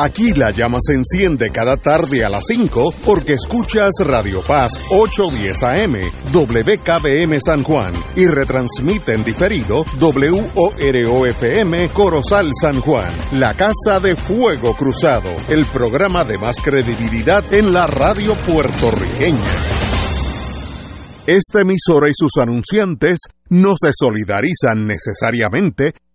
Aquí la llama se enciende cada tarde a las 5 porque escuchas Radio Paz 810 AM, WKBM San Juan y retransmite en diferido WOROFM Corozal San Juan, la Casa de Fuego Cruzado, el programa de más credibilidad en la radio puertorriqueña. Esta emisora y sus anunciantes no se solidarizan necesariamente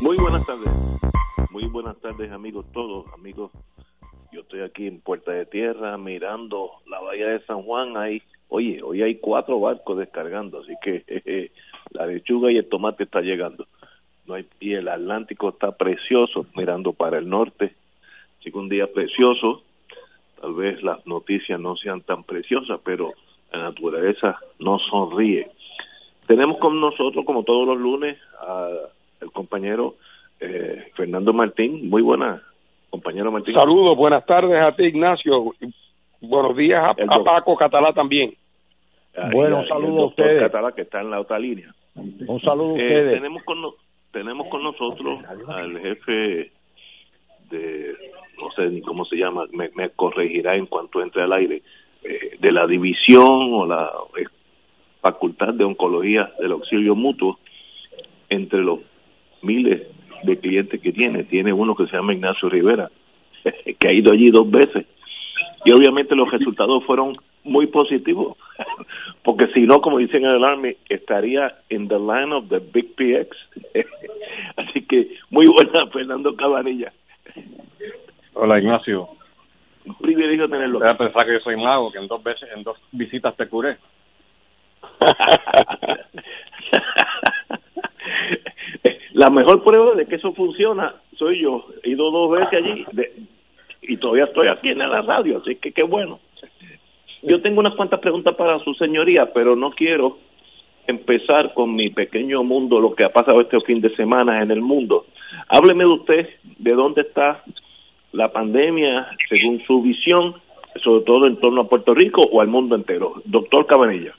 Muy buenas tardes. Muy buenas tardes, amigos todos. Amigos, yo estoy aquí en Puerta de Tierra mirando la bahía de San Juan. Ahí, oye, hoy hay cuatro barcos descargando, así que la lechuga y el tomate está llegando. No hay, y el Atlántico está precioso mirando para el norte. Así que un día precioso. Tal vez las noticias no sean tan preciosas, pero la naturaleza no sonríe. Tenemos con nosotros, como todos los lunes, al compañero eh, Fernando Martín. Muy buena, compañero Martín. Saludos, buenas tardes a ti, Ignacio. Buenos días a, Paco Catalá también. bueno, un saludo a ustedes. Catalá, que está en la otra línea. Un saludo a eh, ustedes. Tenemos con, tenemos con nosotros al jefe de, no sé ni cómo se llama, me, corregirá en cuanto entre al aire, eh, de la división o la facultad de oncología del auxilio mutuo entre los miles de clientes que tiene. Tiene uno que se llama Ignacio Rivera, que ha ido allí dos veces. Y obviamente los resultados fueron muy positivos, porque si no, como dicen en el Army, estaría en the line of the Big PX. Así que muy buena, Fernando Cabanilla. Hola, Ignacio. Un privilegio tenerlo. Voy a pensar que yo soy mago, que en dos veces, en dos visitas te curé. la mejor prueba de que eso funciona soy yo. He ido dos veces allí y todavía estoy aquí en la radio, así que qué bueno. Yo tengo unas cuantas preguntas para su señoría, pero no quiero empezar con mi pequeño mundo, lo que ha pasado este fin de semana en el mundo. Hábleme de usted, de dónde está la pandemia según su visión, sobre todo en torno a Puerto Rico o al mundo entero. Doctor Cabanilla.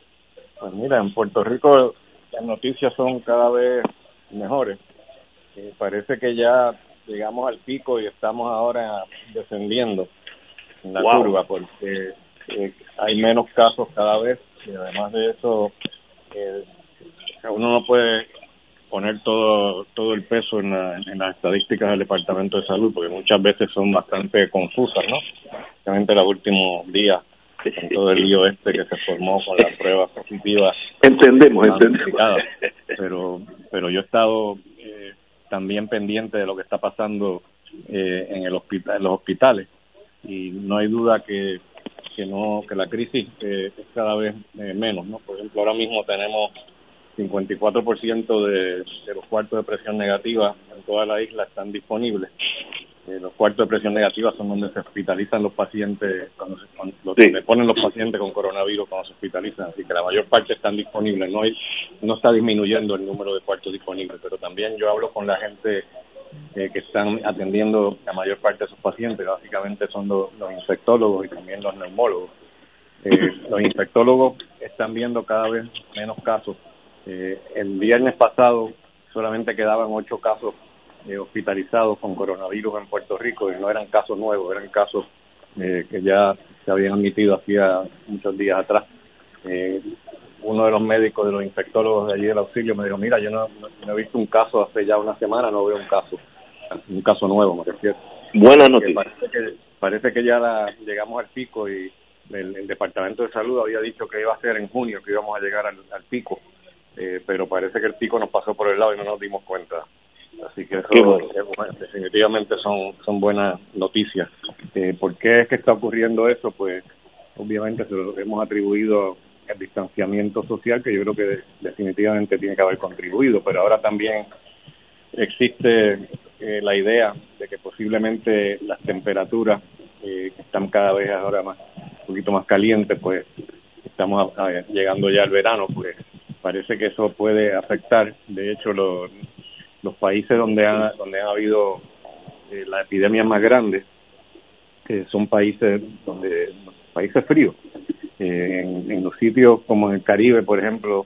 Pues mira, en Puerto Rico las noticias son cada vez mejores. Eh, parece que ya llegamos al pico y estamos ahora descendiendo en la curva porque eh, hay menos casos cada vez y además de eso eh, uno no puede poner todo todo el peso en, en las estadísticas del Departamento de Salud porque muchas veces son bastante confusas, ¿no? Especialmente los últimos días con todo el lío este que se formó con las pruebas positivas. Entendemos, entendemos. Pero, pero yo he estado eh, también pendiente de lo que está pasando eh, en el hospital, en los hospitales y no hay duda que que no que la crisis eh, es cada vez menos, ¿no? Por ejemplo, ahora mismo tenemos 54% de, de los cuartos de presión negativa en toda la isla están disponibles eh, los cuartos de presión negativa son donde se hospitalizan los pacientes, cuando se, ponen los pacientes con coronavirus cuando se hospitalizan, así que la mayor parte están disponibles, no, hay, no está disminuyendo el número de cuartos disponibles, pero también yo hablo con la gente eh, que están atendiendo la mayor parte de esos pacientes, básicamente son los, infectólogos y también los neumólogos. Eh, los infectólogos están viendo cada vez menos casos. el viernes pasado solamente quedaban ocho casos eh, hospitalizados con coronavirus en Puerto Rico y no eran casos nuevos, eran casos eh, que ya se habían admitido hacía muchos días atrás. Eh, uno de los médicos, de los infectólogos de allí del auxilio me dijo, mira, yo no, he visto un caso hace ya una semana, no veo un caso, un caso nuevo, me refiero. Buena noticia. Parece que, parece que ya la, llegamos al pico y el, Departamento de Salud había dicho que iba a ser en junio que íbamos a llegar al, al pico, pero parece que el pico nos pasó por el lado y no nos dimos cuenta. Así que eso definitivamente son, son buenas noticias. Eh, ¿Por qué es que está ocurriendo eso? Pues obviamente se lo hemos atribuido al distanciamiento social, que yo creo que definitivamente tiene que haber contribuido, pero ahora también existe eh, la idea de que posiblemente las temperaturas que están cada vez ahora más un poquito más calientes, pues estamos llegando ya al verano, pues parece que eso puede afectar. De hecho, los, los países donde ha, donde ha habido eh, la epidemia más grande, que son países donde países fríos, eh, en, los sitios como en el Caribe, por ejemplo,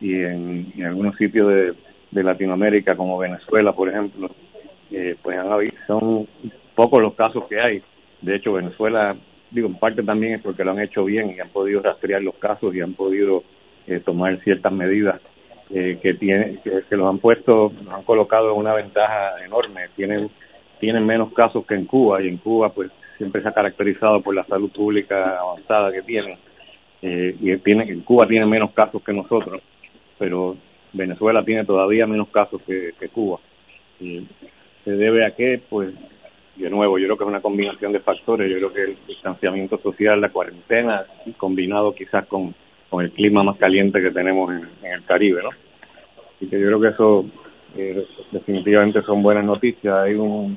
y en, algunos sitios de, de, Latinoamérica como Venezuela, por ejemplo, eh, pues han habido, son pocos los casos que hay. De hecho, Venezuela, digo, en parte también es porque lo han hecho bien y han podido rastrear los casos y han podido eh, tomar ciertas medidas eh, que tiene que, los han puesto los han colocado en una ventaja enorme. Tienen tienen menos casos que en Cuba y en Cuba pues siempre se ha caracterizado por la salud pública avanzada que tienen eh, y tiene en Cuba tiene menos casos que nosotros pero Venezuela tiene todavía menos casos que, Cuba. Y se debe a qué pues de nuevo, yo creo que es una combinación de factores. Yo creo que el distanciamiento social, la cuarentena, combinado quizás con con el clima más caliente que tenemos en, el Caribe, ¿no? Así que yo creo que eso eh, definitivamente son buenas noticias. Hay un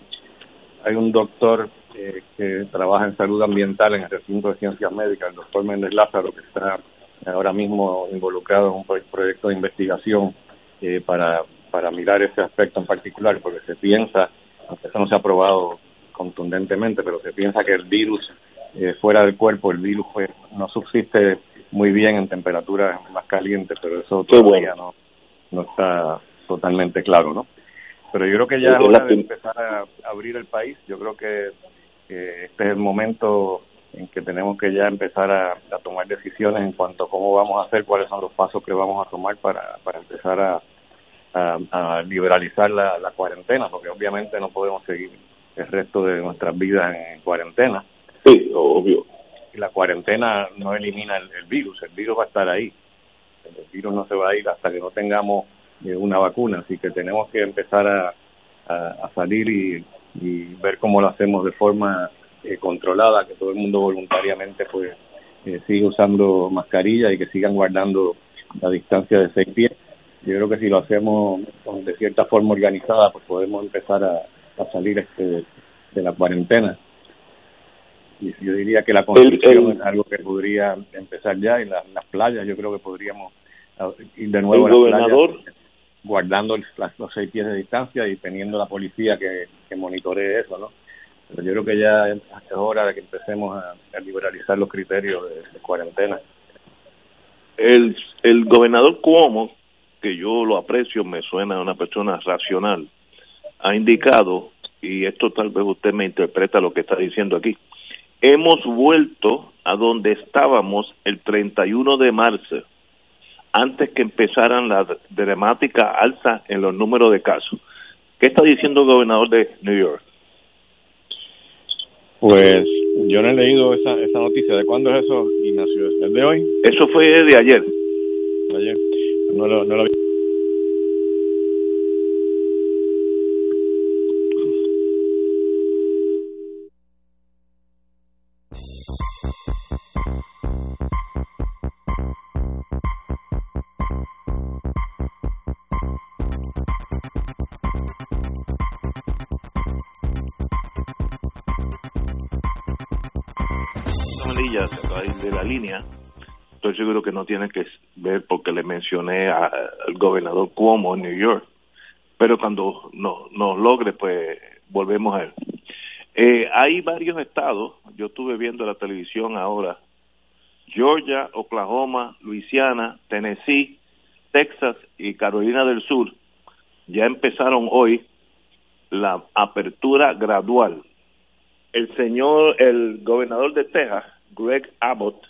hay un doctor eh, que trabaja en salud ambiental en el recinto de ciencias médicas, el doctor Méndez Lázaro, que está ahora mismo involucrado en un proyecto de investigación eh, para, para mirar ese aspecto en particular, porque se piensa, aunque eso no se ha probado contundentemente, pero se piensa que el virus fuera del cuerpo, el virus pues, no subsiste muy bien en temperaturas más calientes, pero eso todavía no, no está totalmente claro, ¿no? Pero yo creo que ya es hora de empezar a abrir el país. Yo creo que este es el momento en que tenemos que ya empezar a, tomar decisiones en cuanto a cómo vamos a hacer, cuáles son los pasos que vamos a tomar para, para empezar a, a, liberalizar la, la, cuarentena, porque obviamente no podemos seguir el resto de nuestras vidas en cuarentena. Sí, obvio la cuarentena no elimina el, virus, el virus va a estar ahí. El virus no se va a ir hasta que no tengamos eh, una vacuna, así que tenemos que empezar a, a, salir y, ver cómo lo hacemos de forma eh, controlada, que todo el mundo voluntariamente pues eh, siga usando mascarilla y que sigan guardando la distancia de seis pies. Yo creo que si lo hacemos de cierta forma organizada, pues podemos empezar a, salir este, de la cuarentena yo diría que la construcción es algo que podría empezar ya en, las playas. Yo creo que podríamos ah, ir de nuevo el gobernador. guardando los seis pies de distancia y teniendo la policía que, que monitoree eso no pero yo creo que ya es hora de que empecemos a, liberalizar los criterios de, cuarentena. El el gobernador Cuomo que yo lo aprecio me suena a una persona racional ha indicado y esto tal vez usted me interpreta lo que está diciendo aquí hemos vuelto a donde estábamos el 31 de marzo, antes que empezaran la dramática alza en los números de casos. ¿Qué está diciendo el gobernador de New York? Pues yo no he leído esa, esa noticia. ¿De cuándo es eso, Ignacio? ¿Es de hoy? Eso fue de ayer. Ayer. No lo, no lo vi. De la línea, estoy seguro que no tiene que ver porque le mencioné al gobernador Cuomo en New York, pero cuando nos no logre, pues volvemos a él. Eh, hay varios estados, yo estuve viendo la televisión ahora, Georgia, Oklahoma, Luisiana, Tennessee, Texas y Carolina del Sur, ya empezaron hoy la apertura gradual. El señor, el gobernador de Texas, Greg Abbott,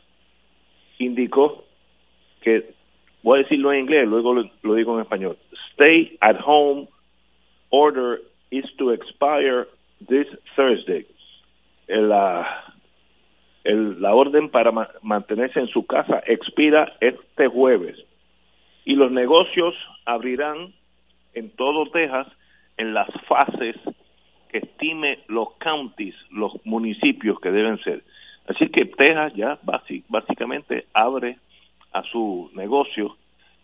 indicó que, voy a decirlo en inglés, luego lo, digo en español, stay at home order is to expire this Thursday. La, el, la orden para mantenerse en su casa expira este jueves y los negocios abrirán en todo Texas en las fases que estime los counties, los municipios que deben ser. Así que Texas ya básicamente abre a su negocio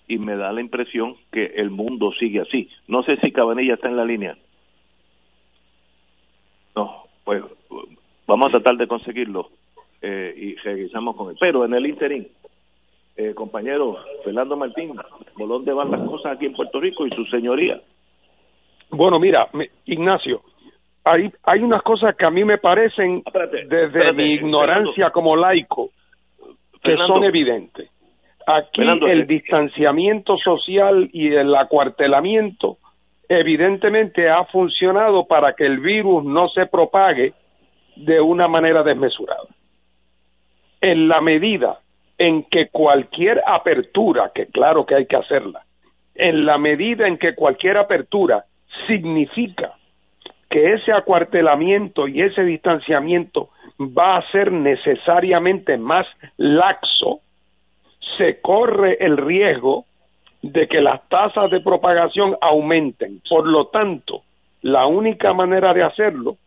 y me da la impresión que el mundo sigue así. No sé si Cabanilla está en la línea. pues vamos a tratar de conseguirlo eh, y regresamos con él. Pero en el interín, eh, compañero Fernando Martín, ¿por dónde van las cosas aquí en Puerto Rico y su señoría? Bueno, mira, Ignacio, hay, hay unas cosas que a mí me parecen, desde mi ignorancia como laico, que son evidentes. Aquí el eh, distanciamiento social y el acuartelamiento evidentemente ha funcionado para que el virus no se propague de una manera desmesurada. En la medida en que cualquier apertura, que claro que hay que hacerla, en la medida en que cualquier apertura significa que ese acuartelamiento y ese distanciamiento va a ser necesariamente más laxo, se corre el riesgo de que las tasas de propagación aumenten. Por lo tanto, la única manera de hacerlo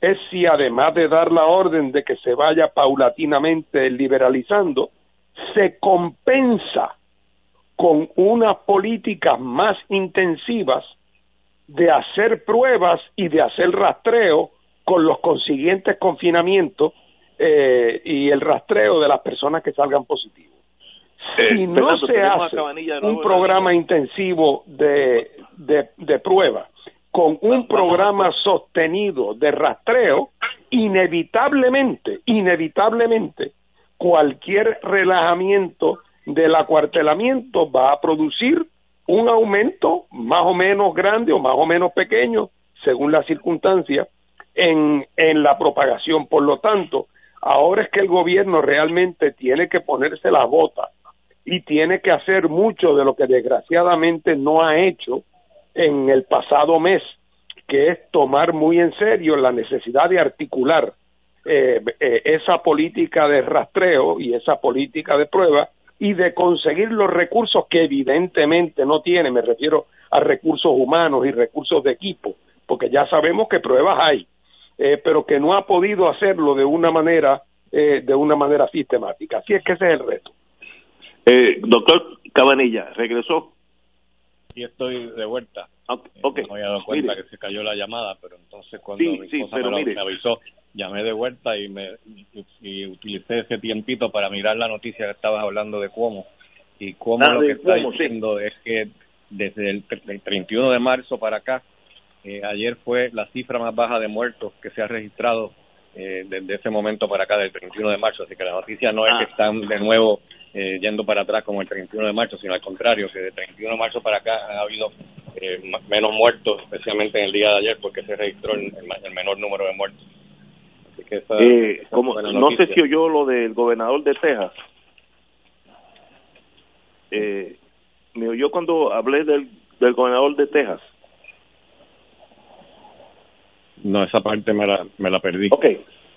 es si además de dar la orden de que se vaya paulatinamente liberalizando, se compensa con unas políticas más intensivas de hacer pruebas y de hacer rastreo con los consiguientes confinamientos eh, y el rastreo de las personas que salgan positivos. Eh, si no se hace un programa intensivo de, de, de prueba con un programa sostenido de rastreo, inevitablemente, inevitablemente, cualquier relajamiento del acuartelamiento va a producir un aumento más o menos grande o más o menos pequeño, según las circunstancias, en, en la propagación. Por lo tanto, ahora es que el gobierno realmente tiene que ponerse la bota y tiene que hacer mucho de lo que desgraciadamente no ha hecho en el pasado mes, que es tomar muy en serio la necesidad de articular eh, eh, esa política de rastreo y esa política de prueba y de conseguir los recursos que evidentemente no tiene, me refiero a recursos humanos y recursos de equipo, porque ya sabemos que pruebas hay, eh, pero que no ha podido hacerlo de una manera de una manera sistemática. Así es que ese es el reto. Eh, doctor Cabanilla, ¿regresó? Sí, estoy de vuelta. Okay, no me había dado cuenta que se cayó la llamada, pero entonces cuando mi esposa me, avisó, llamé de vuelta y me y, utilicé ese tiempito para mirar la noticia que estabas hablando de cómo y cómo ah, lo que está diciendo es que desde el, 31 de marzo para acá, eh, ayer fue la cifra más baja de muertos que se ha registrado eh, desde ese momento para acá, del 31 de marzo. Así que la noticia no es que ah. están de nuevo eh, yendo para atrás como el 31 de marzo, sino al contrario, que del 31 de marzo para acá ha habido eh, menos muertos, especialmente en el día de ayer, porque se registró el, menor número de muertos. Así que eh, como, no sé si oyó lo del gobernador de Texas. Eh, me oyó cuando hablé del, del gobernador de Texas. No, esa parte me la, me la perdí. Ok,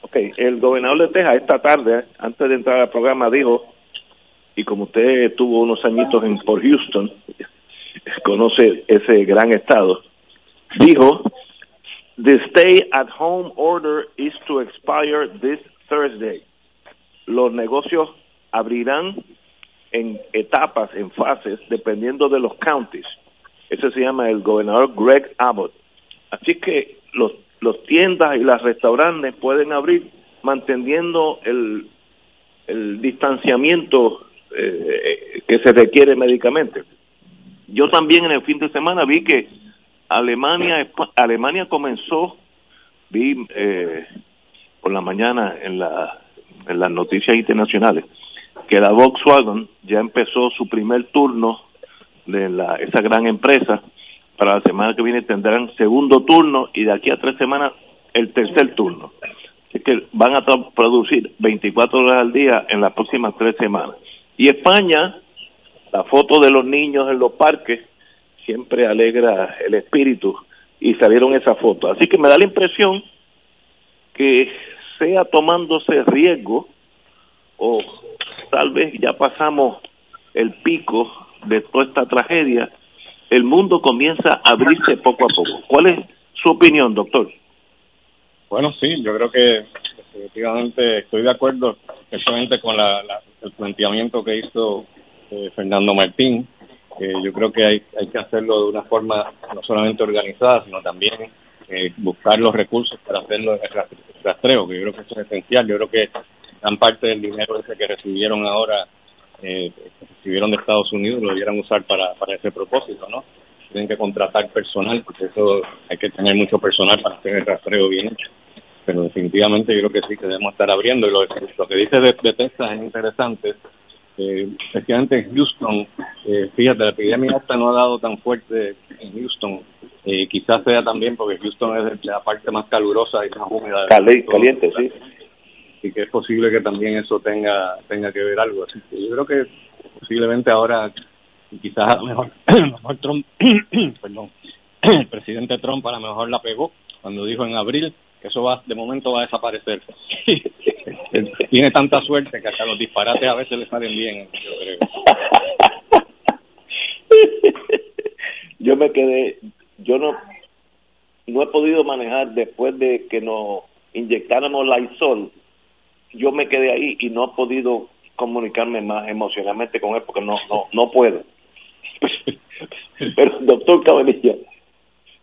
ok. El gobernador de Texas esta tarde, antes de entrar al programa, dijo y como usted tuvo unos añitos en por Houston, conoce ese gran estado, dijo, The stay at home order is to expire this Thursday. Los negocios abrirán en etapas, en fases, dependiendo de los counties. Ese se llama el gobernador Greg Abbott. Así que los, los tiendas y las restaurantes pueden abrir manteniendo el, el distanciamiento eh, que se requiere médicamente. Yo también en el fin de semana vi que Alemania Alemania comenzó vi eh, por la mañana en la en las noticias internacionales que la Volkswagen ya empezó su primer turno de la esa gran empresa para la semana que viene tendrán segundo turno y de aquí a tres semanas el tercer turno. Así que van a producir 24 horas al día en las próximas tres semanas. Y España, la foto de los niños en los parques siempre alegra el espíritu y salieron esa foto. Así que me da la impresión que sea tomándose riesgo o tal vez ya pasamos el pico de toda esta tragedia, el mundo comienza a abrirse poco a poco. ¿Cuál es su opinión, doctor? Bueno, sí, yo creo que definitivamente estoy de acuerdo con la, el planteamiento que hizo eh, Fernando Martín. Yo creo que hay, hay que hacerlo de una forma no solamente organizada, sino también eh, buscar los recursos para hacerlo rastreo, que yo creo que eso es esencial. Yo creo que gran parte del dinero ese que recibieron ahora, eh, recibieron de Estados Unidos, lo debieran usar para, para ese propósito, ¿no? Tienen que contratar personal, porque eso hay que tener mucho personal para hacer el rastreo bien hecho. Pero definitivamente yo creo que sí que debemos estar abriendo. Y lo, lo que dice de, de Texas es interesante eh, especialmente en Houston, eh, fíjate, la epidemia esta no ha dado tan fuerte en Houston, eh, quizás sea también porque Houston es la parte más calurosa y más húmeda. caliente, sí. Y que es posible que también eso tenga tenga que ver algo. Así que yo creo que posiblemente ahora, quizás a lo mejor, mejor Trump, perdón, el presidente Trump a lo mejor la pegó cuando dijo en abril eso va de momento va a desaparecer. Tiene tanta suerte que hasta los disparates a veces le salen bien, yo creo. yo me quedé, yo no no he podido manejar después de que nos inyectáramos la Isol, yo me quedé ahí y no he podido comunicarme más emocionalmente con él porque no no no puedo. Pero doctor Cabanilla,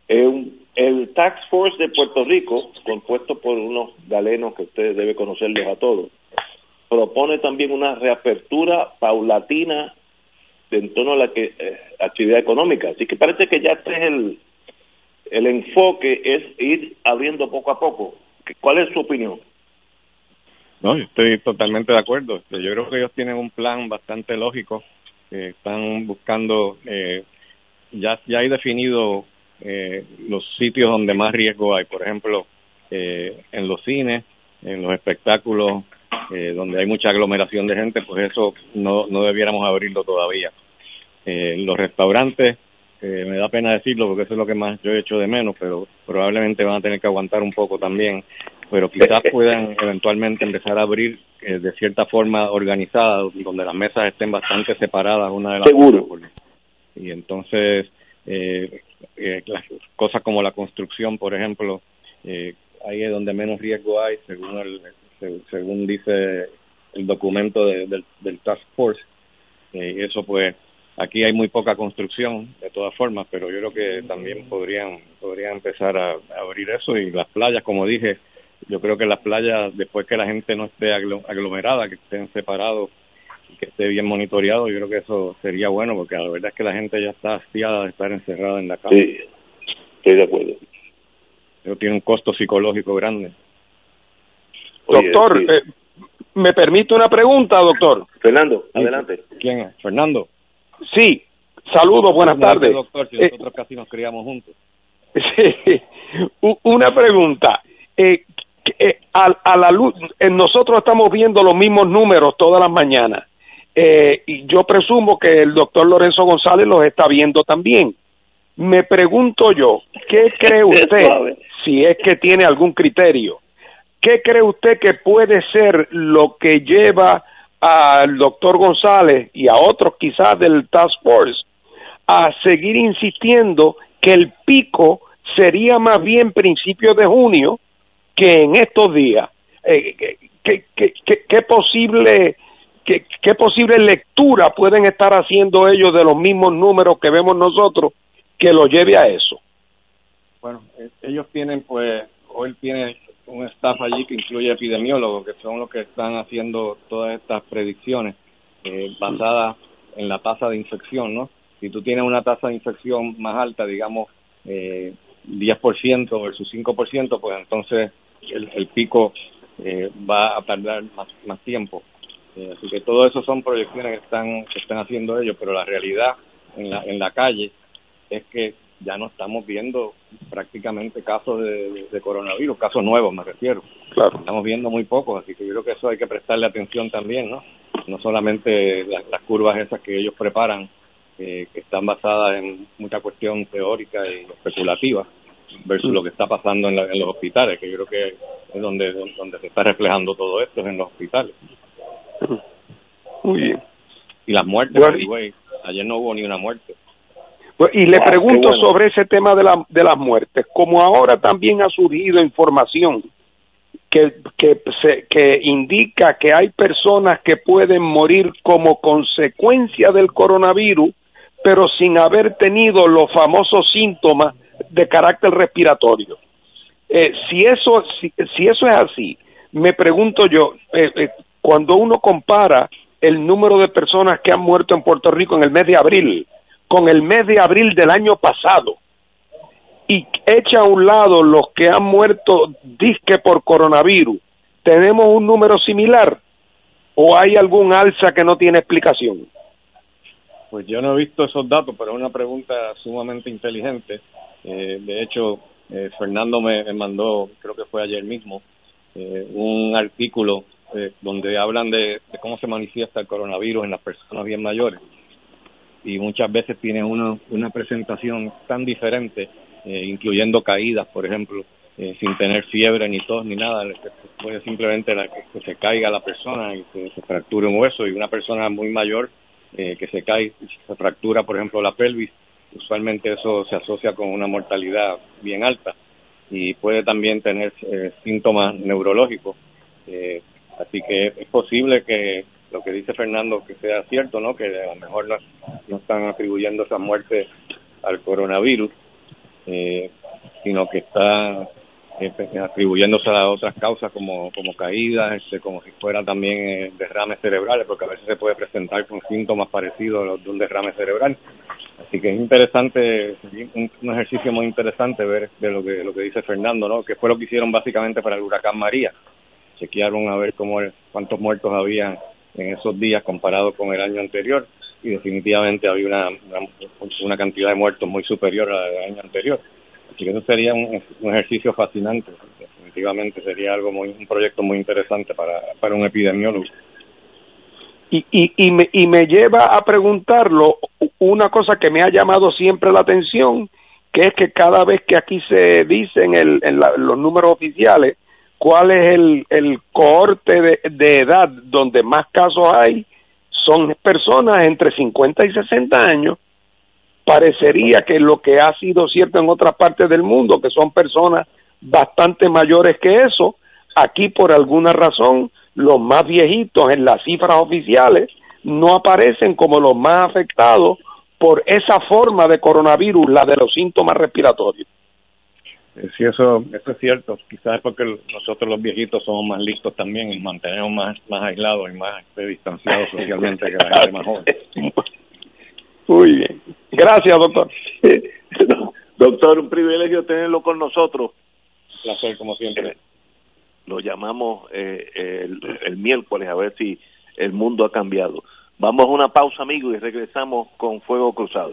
es un el Tax Force de Puerto Rico, compuesto por unos galenos que ustedes deben conocerlos a todos, propone también una reapertura paulatina en torno a la que, eh, actividad económica. Así que parece que ya este es el, el enfoque, es ir abriendo poco a poco. ¿Cuál es su opinión? No, yo estoy totalmente de acuerdo. Este, yo creo que ellos tienen un plan bastante lógico. están buscando, eh, ya, ya hay definido eh, los sitios donde más riesgo hay, por ejemplo, eh, en los cines, en los espectáculos, eh, donde hay mucha aglomeración de gente, pues eso no, no debiéramos abrirlo todavía. Eh, los restaurantes, eh, me da pena decirlo porque eso es lo que más yo he hecho de menos, pero probablemente van a tener que aguantar un poco también, pero quizás puedan eventualmente empezar a abrir eh, de cierta forma organizada, donde las mesas estén bastante separadas una de las Seguro. Y entonces, eh, eh, cosas como la construcción, por ejemplo, eh, ahí es donde menos riesgo hay, según el, según dice el documento de, del, del Task Force. Eh, eso pues aquí hay muy poca construcción de todas formas, pero yo creo que también podrían podrían empezar a, a abrir eso y las playas, como dije, yo creo que las playas después que la gente no esté aglomerada, que estén separados que esté bien monitoreado, yo creo que eso sería bueno, porque la verdad es que la gente ya está hastiada de estar encerrada en la casa. Sí, estoy de acuerdo. Eso tiene un costo psicológico grande. Oye, doctor, sí. eh, ¿me permite una pregunta, doctor? Fernando, adelante. ¿Quién es? ¿Fernando? Sí, saludos, buenas tardes. Doctor, si nosotros eh, casi nos criamos juntos. Sí, una pregunta. Eh, eh, a, a, la luz, eh, nosotros estamos viendo los mismos números todas las mañanas. Eh, y yo presumo que el doctor Lorenzo González los está viendo también. Me pregunto yo, ¿qué cree usted, si es que tiene algún criterio, qué cree usted que puede ser lo que lleva al doctor González y a otros quizás del Task Force a seguir insistiendo que el pico sería más bien principios de junio que en estos días? Eh, ¿qué, qué, qué, qué posible ¿Qué, ¿Qué posible lectura pueden estar haciendo ellos de los mismos números que vemos nosotros que lo lleve a eso? Bueno, eh, ellos tienen, pues, hoy tiene un staff allí que incluye epidemiólogos, que son los que están haciendo todas estas predicciones eh, basadas en la tasa de infección, ¿no? Si tú tienes una tasa de infección más alta, digamos, eh, 10% versus 5%, pues entonces el, el pico eh, va a tardar más, más tiempo. Eh, así que todo eso son proyecciones que están que están haciendo ellos, pero la realidad en la, en la calle es que ya no estamos viendo prácticamente casos de, de coronavirus, casos nuevos me refiero. Claro. Estamos viendo muy pocos, así que yo creo que eso hay que prestarle atención también, ¿no? No solamente las, las curvas esas que ellos preparan, eh, que están basadas en mucha cuestión teórica y especulativa, versus lo que está pasando en, la, en los hospitales, que yo creo que es donde, donde se está reflejando todo esto, es en los hospitales. Muy bien. Y las muertes, bueno, güey, ayer no hubo ni una muerte. Y le pregunto bueno. sobre ese tema de, la, de las muertes. Como ahora también ha surgido información que, que, se, que indica que hay personas que pueden morir como consecuencia del coronavirus, pero sin haber tenido los famosos síntomas de carácter respiratorio. Eh, si, eso, si, eso es así, me pregunto yo, eh, eh, cuando uno compara el número de personas que han muerto en Puerto Rico en el mes de abril con el mes de abril del año pasado, y echa a un lado los que han muerto disque por coronavirus, ¿tenemos un número similar o hay algún alza que no tiene explicación? Pues yo no he visto esos datos, pero es una pregunta sumamente inteligente. Eh, de hecho, eh, Fernando me, mandó, creo que fue ayer mismo, eh, un artículo donde hablan de, cómo se manifiesta el coronavirus en las personas bien mayores. Y muchas veces tiene una, una presentación tan diferente eh, incluyendo caídas, por ejemplo, eh, sin tener fiebre ni tos ni nada, puede simplemente que se caiga la persona y que se fracture un hueso y una persona muy mayor eh, que se cae, se fractura, por ejemplo, la pelvis, usualmente eso se asocia con una mortalidad bien alta y puede también tener síntomas neurológicos. Así que es posible que lo que dice Fernando que sea cierto, ¿no? Que a lo mejor no, están atribuyendo esa muerte al coronavirus, eh, sino que está eh, pues, atribuyéndose a otras causas como, como caídas, este, como si fuera también eh, derrames cerebrales, porque a veces se puede presentar con síntomas parecidos a los de un derrame cerebral. Así que es interesante, un, ejercicio muy interesante ver de lo que lo que dice Fernando, ¿no? Que fue lo que hicieron básicamente para el huracán María. Chequearon a ver cómo cuántos muertos había en esos días comparado con el año anterior y definitivamente había una, una, cantidad de muertos muy superior al año anterior. Así que eso sería un, ejercicio fascinante, definitivamente sería algo muy, un proyecto muy interesante para, para un epidemiólogo. Y, y, y, me, y me lleva a preguntarlo una cosa que me ha llamado siempre la atención, que es que cada vez que aquí se dicen el, en los números oficiales cuál es el, el cohorte de, de edad donde más casos hay, son personas entre 50 y 60 años. Parecería que lo que ha sido cierto en otras partes del mundo, que son personas bastante mayores que eso, aquí por alguna razón los más viejitos en las cifras oficiales no aparecen como los más afectados por esa forma de coronavirus, la de los síntomas respiratorios. Eh, sí, eso, eso es cierto. Quizás es porque nosotros los viejitos somos más listos también y mantenemos más, más aislados y más este, distanciados socialmente que la gente más joven. Muy bien. Gracias, doctor. doctor, un privilegio tenerlo con nosotros. Un placer, como siempre. Lo llamamos eh, el, el miércoles a ver si el mundo ha cambiado. Vamos a una pausa, amigos, y regresamos con Fuego Cruzado.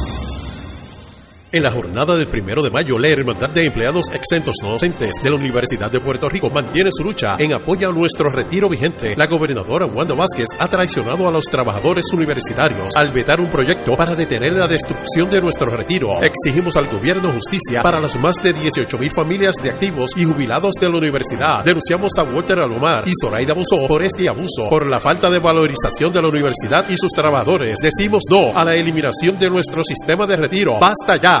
En la jornada del primero de mayo, la Hermandad de Empleados Exentos No Docentes de la Universidad de Puerto Rico mantiene su lucha en apoyo a nuestro retiro vigente. La gobernadora Wanda Vázquez ha traicionado a los trabajadores universitarios al vetar un proyecto para detener la destrucción de nuestro retiro. Exigimos al gobierno justicia para las más de 18 mil familias de activos y jubilados de la universidad. Denunciamos a Walter Alomar y Zoraida Busó por este abuso, por la falta de valorización de la universidad y sus trabajadores. Decimos no a la eliminación de nuestro sistema de retiro. ¡Basta ya!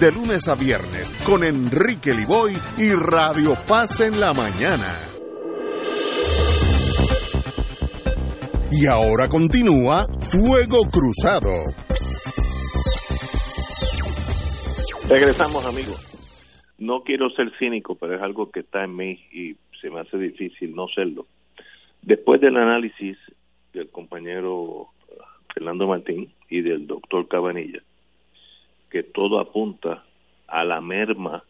de lunes a viernes con Enrique Liboy y Radio Paz en la mañana. Y ahora continúa Fuego Cruzado. Regresamos amigos. No quiero ser cínico, pero es algo que está en mí y se me hace difícil no serlo. Después del análisis del compañero Fernando Martín y del doctor Cabanilla, que todo apunta a la merma,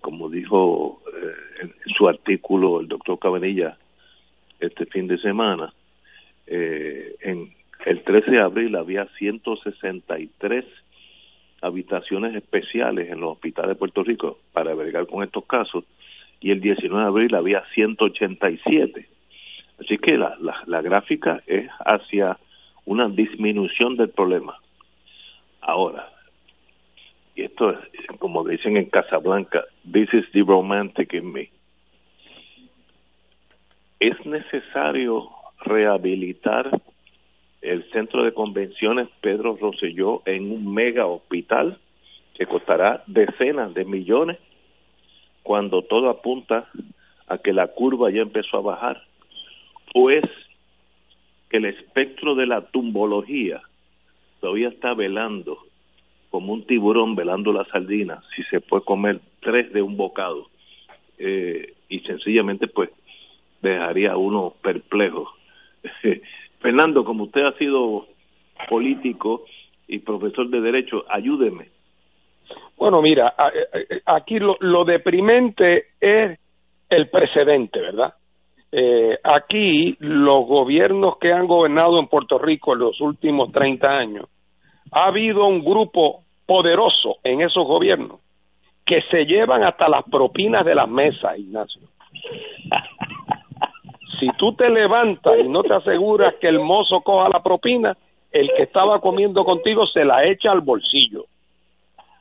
como dijo eh, en su artículo el doctor Cabanilla este fin de semana, eh, en el 13 de abril había 163 habitaciones especiales en los hospitales de Puerto Rico para bregar con estos casos y el 19 de abril había 187. Así que la, la, la gráfica es hacia una disminución del problema. Ahora, y esto es como dicen en Casablanca, this is the romantic in me. Es necesario rehabilitar el centro de convenciones Pedro Rosselló en un mega hospital que costará decenas de millones cuando todo apunta a que la curva ya empezó a bajar o es que el espectro de la tumbología todavía está velando como un tiburón velando la sardina si se puede comer tres de un bocado eh, y sencillamente pues dejaría uno perplejo. Fernando como usted ha sido político y profesor de derecho ayúdeme. Bueno mira aquí lo, lo deprimente es el precedente verdad eh, aquí los gobiernos que han gobernado en Puerto Rico en los últimos 30 años, ha habido un grupo poderoso en esos gobiernos que se llevan hasta las propinas de las mesas, Ignacio. Si tú te levantas y no te aseguras que el mozo coja la propina, el que estaba comiendo contigo se la echa al bolsillo.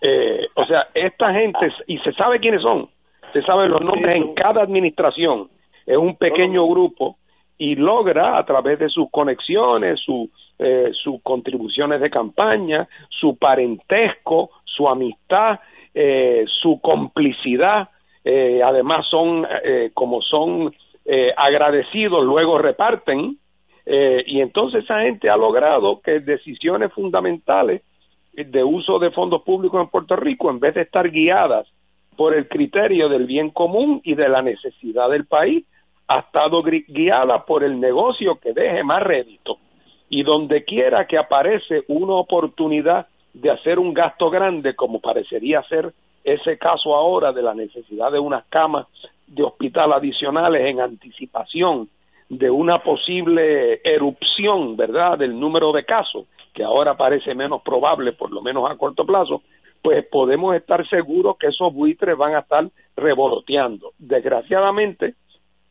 Eh, o sea, esta gente, y se sabe quiénes son, se sabe los nombres en cada administración, es un pequeño grupo y logra a través de sus conexiones, su, eh, sus contribuciones de campaña, su parentesco, su amistad, eh, su complicidad, eh, además son, eh, como son eh, agradecidos, luego reparten, y entonces esa gente ha logrado que decisiones fundamentales de uso de fondos públicos en Puerto Rico, en vez de estar guiadas por el criterio del bien común y de la necesidad del país, ha estado guiada por el negocio que deje más rédito. Y donde quiera que aparece una oportunidad de hacer un gasto grande, como parecería ser ese caso ahora de la necesidad de unas camas de hospital adicionales en anticipación de una posible erupción, ¿verdad?, del número de casos, que ahora parece menos probable, por lo menos a corto plazo, pues podemos estar seguros que esos buitres van a estar revoloteando. Desgraciadamente,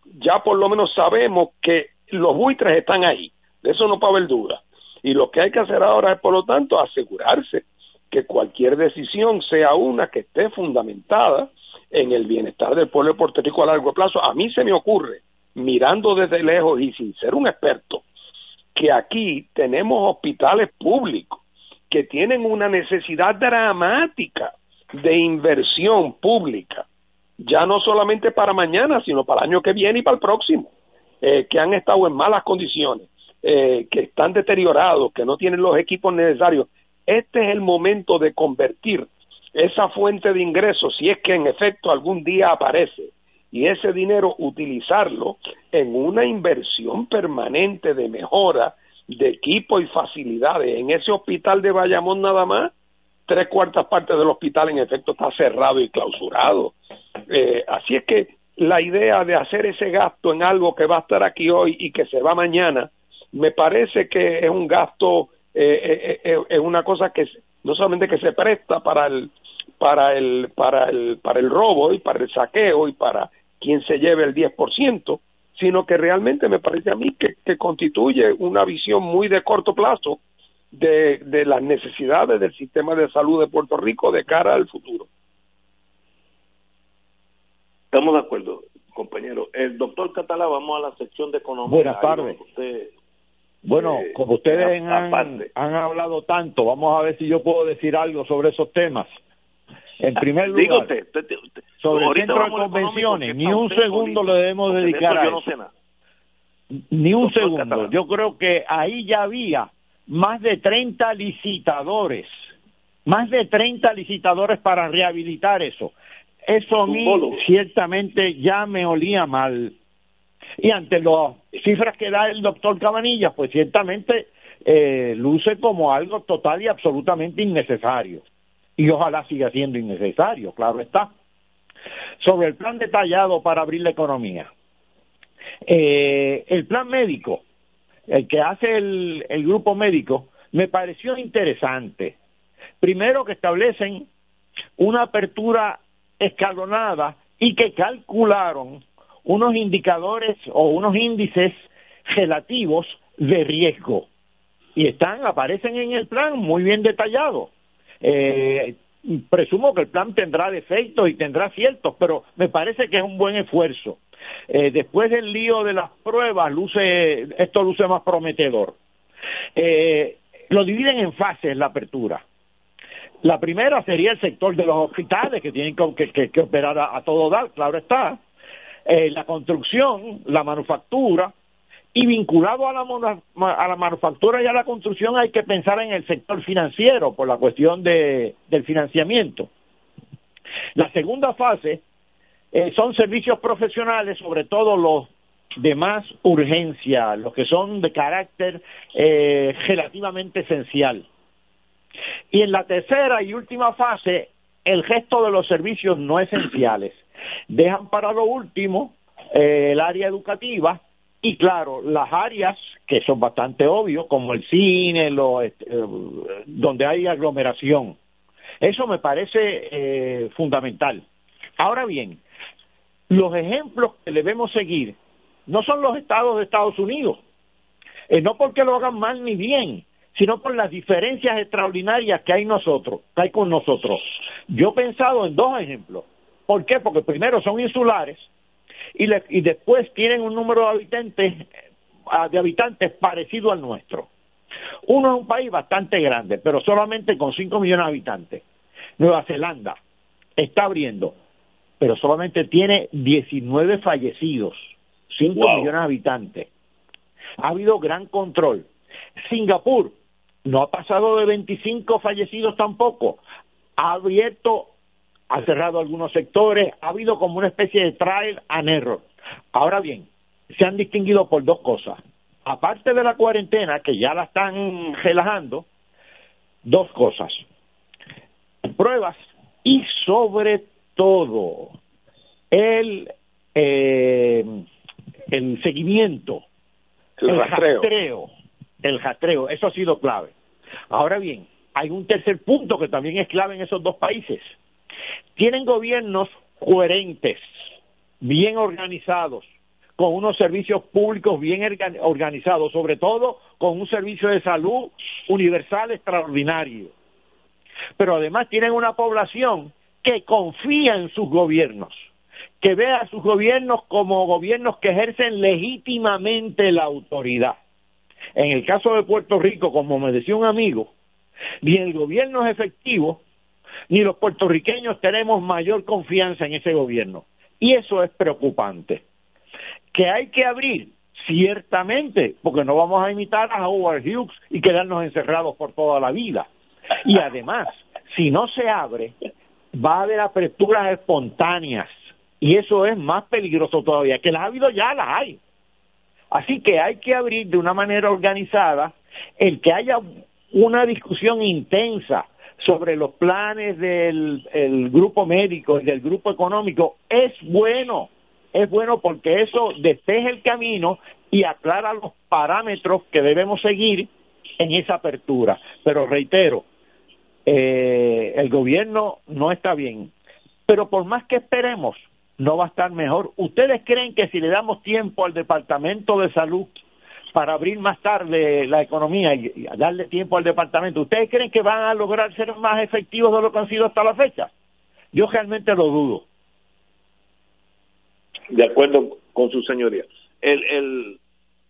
ya por lo menos sabemos que los buitres están ahí, de eso no puede haber duda. Y lo que hay que hacer ahora es, por lo tanto, asegurarse que cualquier decisión sea una que esté fundamentada en el bienestar del pueblo de Puerto Rico a largo plazo. A mí se me ocurre, mirando desde lejos y sin ser un experto, que aquí tenemos hospitales públicos que tienen una necesidad dramática de inversión pública ya no solamente para mañana, sino para el año que viene y para el próximo, eh, que han estado en malas condiciones, eh, que están deteriorados, que no tienen los equipos necesarios. Este es el momento de convertir esa fuente de ingresos, si es que en efecto algún día aparece, y ese dinero utilizarlo en una inversión permanente de mejora de equipo y facilidades. En ese hospital de Bayamón nada más, tres cuartas partes del hospital en efecto está cerrado y clausurado. Eh, así es que la idea de hacer ese gasto en algo que va a estar aquí hoy y que se va mañana, me parece que es un gasto, eh, eh, eh es una cosa que no solamente que se presta para el para el para el para el robo y para el saqueo y para quien se lleve el 10%, sino que realmente me parece a mí que, que constituye una visión muy de corto plazo de, de las necesidades del sistema de salud de Puerto Rico de cara al futuro. Estamos de acuerdo, compañero. El doctor Catalá, vamos a la sección de economía. Buenas tardes. Bueno, eh, como ustedes han, han, hablado tanto, vamos a ver si yo puedo decir algo sobre esos temas. En primer lugar, sobre el centro de convenciones, ni un segundo le debemos dedicar a eso. Ni un segundo. Yo creo que ahí ya había más de 30 licitadores, más de 30 licitadores para rehabilitar eso. Eso a mí ciertamente ya me olía mal. Y ante las cifras que da el doctor Cabanilla, pues ciertamente eh, luce como algo total y absolutamente innecesario. Y ojalá siga siendo innecesario, claro está. Sobre el plan detallado para abrir la economía. Eh, el plan médico, el que hace el, el grupo médico, me pareció interesante. Primero que establecen una apertura escalonada y que calcularon unos indicadores o unos índices relativos de riesgo. Y están aparecen en el plan muy bien detallados. Eh, presumo que el plan tendrá defectos y tendrá ciertos pero me parece que es un buen esfuerzo. Eh, después del lío de las pruebas luce esto luce más prometedor. Eh, lo dividen en fases la apertura. La primera sería el sector de los hospitales que tienen que, que, operar a, todo dar, claro está. Eh, la construcción, la manufactura, y vinculado a la, manufactura y a la construcción hay que pensar en el sector financiero por la cuestión de, del financiamiento. La segunda fase eh, son servicios profesionales, sobre todo los de más urgencia, los que son de carácter eh, relativamente esencial. Y en la tercera y última fase, el gesto de los servicios no esenciales. Dejan para lo último eh, el área educativa y claro, las áreas que son bastante obvios, como el cine, lo, este, eh, donde hay aglomeración. Eso me parece eh, fundamental. Ahora bien, los ejemplos que debemos seguir no son los estados de Estados Unidos, no porque lo hagan mal ni bien, sino por las diferencias extraordinarias que hay nosotros, que hay con nosotros. Yo he pensado en dos ejemplos. ¿Por qué? Porque primero son insulares y, y después tienen un número de habitantes, de habitantes parecido al nuestro. Uno es un país bastante grande, pero solamente con 5 millones de habitantes. Nueva Zelanda está abriendo, pero solamente tiene 19 fallecidos, 5 millones de habitantes. Ha habido gran control. Singapur no ha pasado de 25 fallecidos tampoco. Ha abierto, ha cerrado algunos sectores, ha habido como una especie de trial and error. Ahora bien, se han distinguido por dos cosas. Aparte de la cuarentena, que ya la están relajando, dos cosas. Pruebas y sobre todo el, eh, el seguimiento, el, rastreo el rastreo, eso ha sido clave. Ahora bien, hay un tercer punto que también es clave en esos dos países. Tienen gobiernos coherentes, bien organizados, con unos servicios públicos bien organizados, sobre todo con un servicio de salud universal extraordinario. Pero además tienen una población que confía en sus gobiernos, que ve a sus gobiernos como gobiernos que ejercen legítimamente la autoridad. En el caso de Puerto Rico, como me decía un amigo, ni el gobierno es efectivo, ni los puertorriqueños tenemos mayor confianza en ese gobierno. Y eso es preocupante. Que hay que abrir, ciertamente, porque no vamos a imitar a Howard Hughes y quedarnos encerrados por toda la vida. Y además, si no se abre, va a haber aperturas espontáneas. Y eso es más peligroso todavía. Que las ha habido ya, las hay. Así que hay que abrir de una manera organizada el que haya una discusión intensa sobre los planes del grupo médico y del grupo económico es bueno, es bueno porque eso despeja el camino y aclara los parámetros que debemos seguir en esa apertura. Pero reitero, eh, el gobierno no está bien, pero por más que esperemos, no va a estar mejor. ¿Ustedes creen que si le damos tiempo al Departamento de Salud para abrir más tarde la economía y, darle tiempo al departamento, ¿ustedes creen que van a lograr ser más efectivos de lo que han sido hasta la fecha? Yo realmente lo dudo. De acuerdo con su señoría. El, el,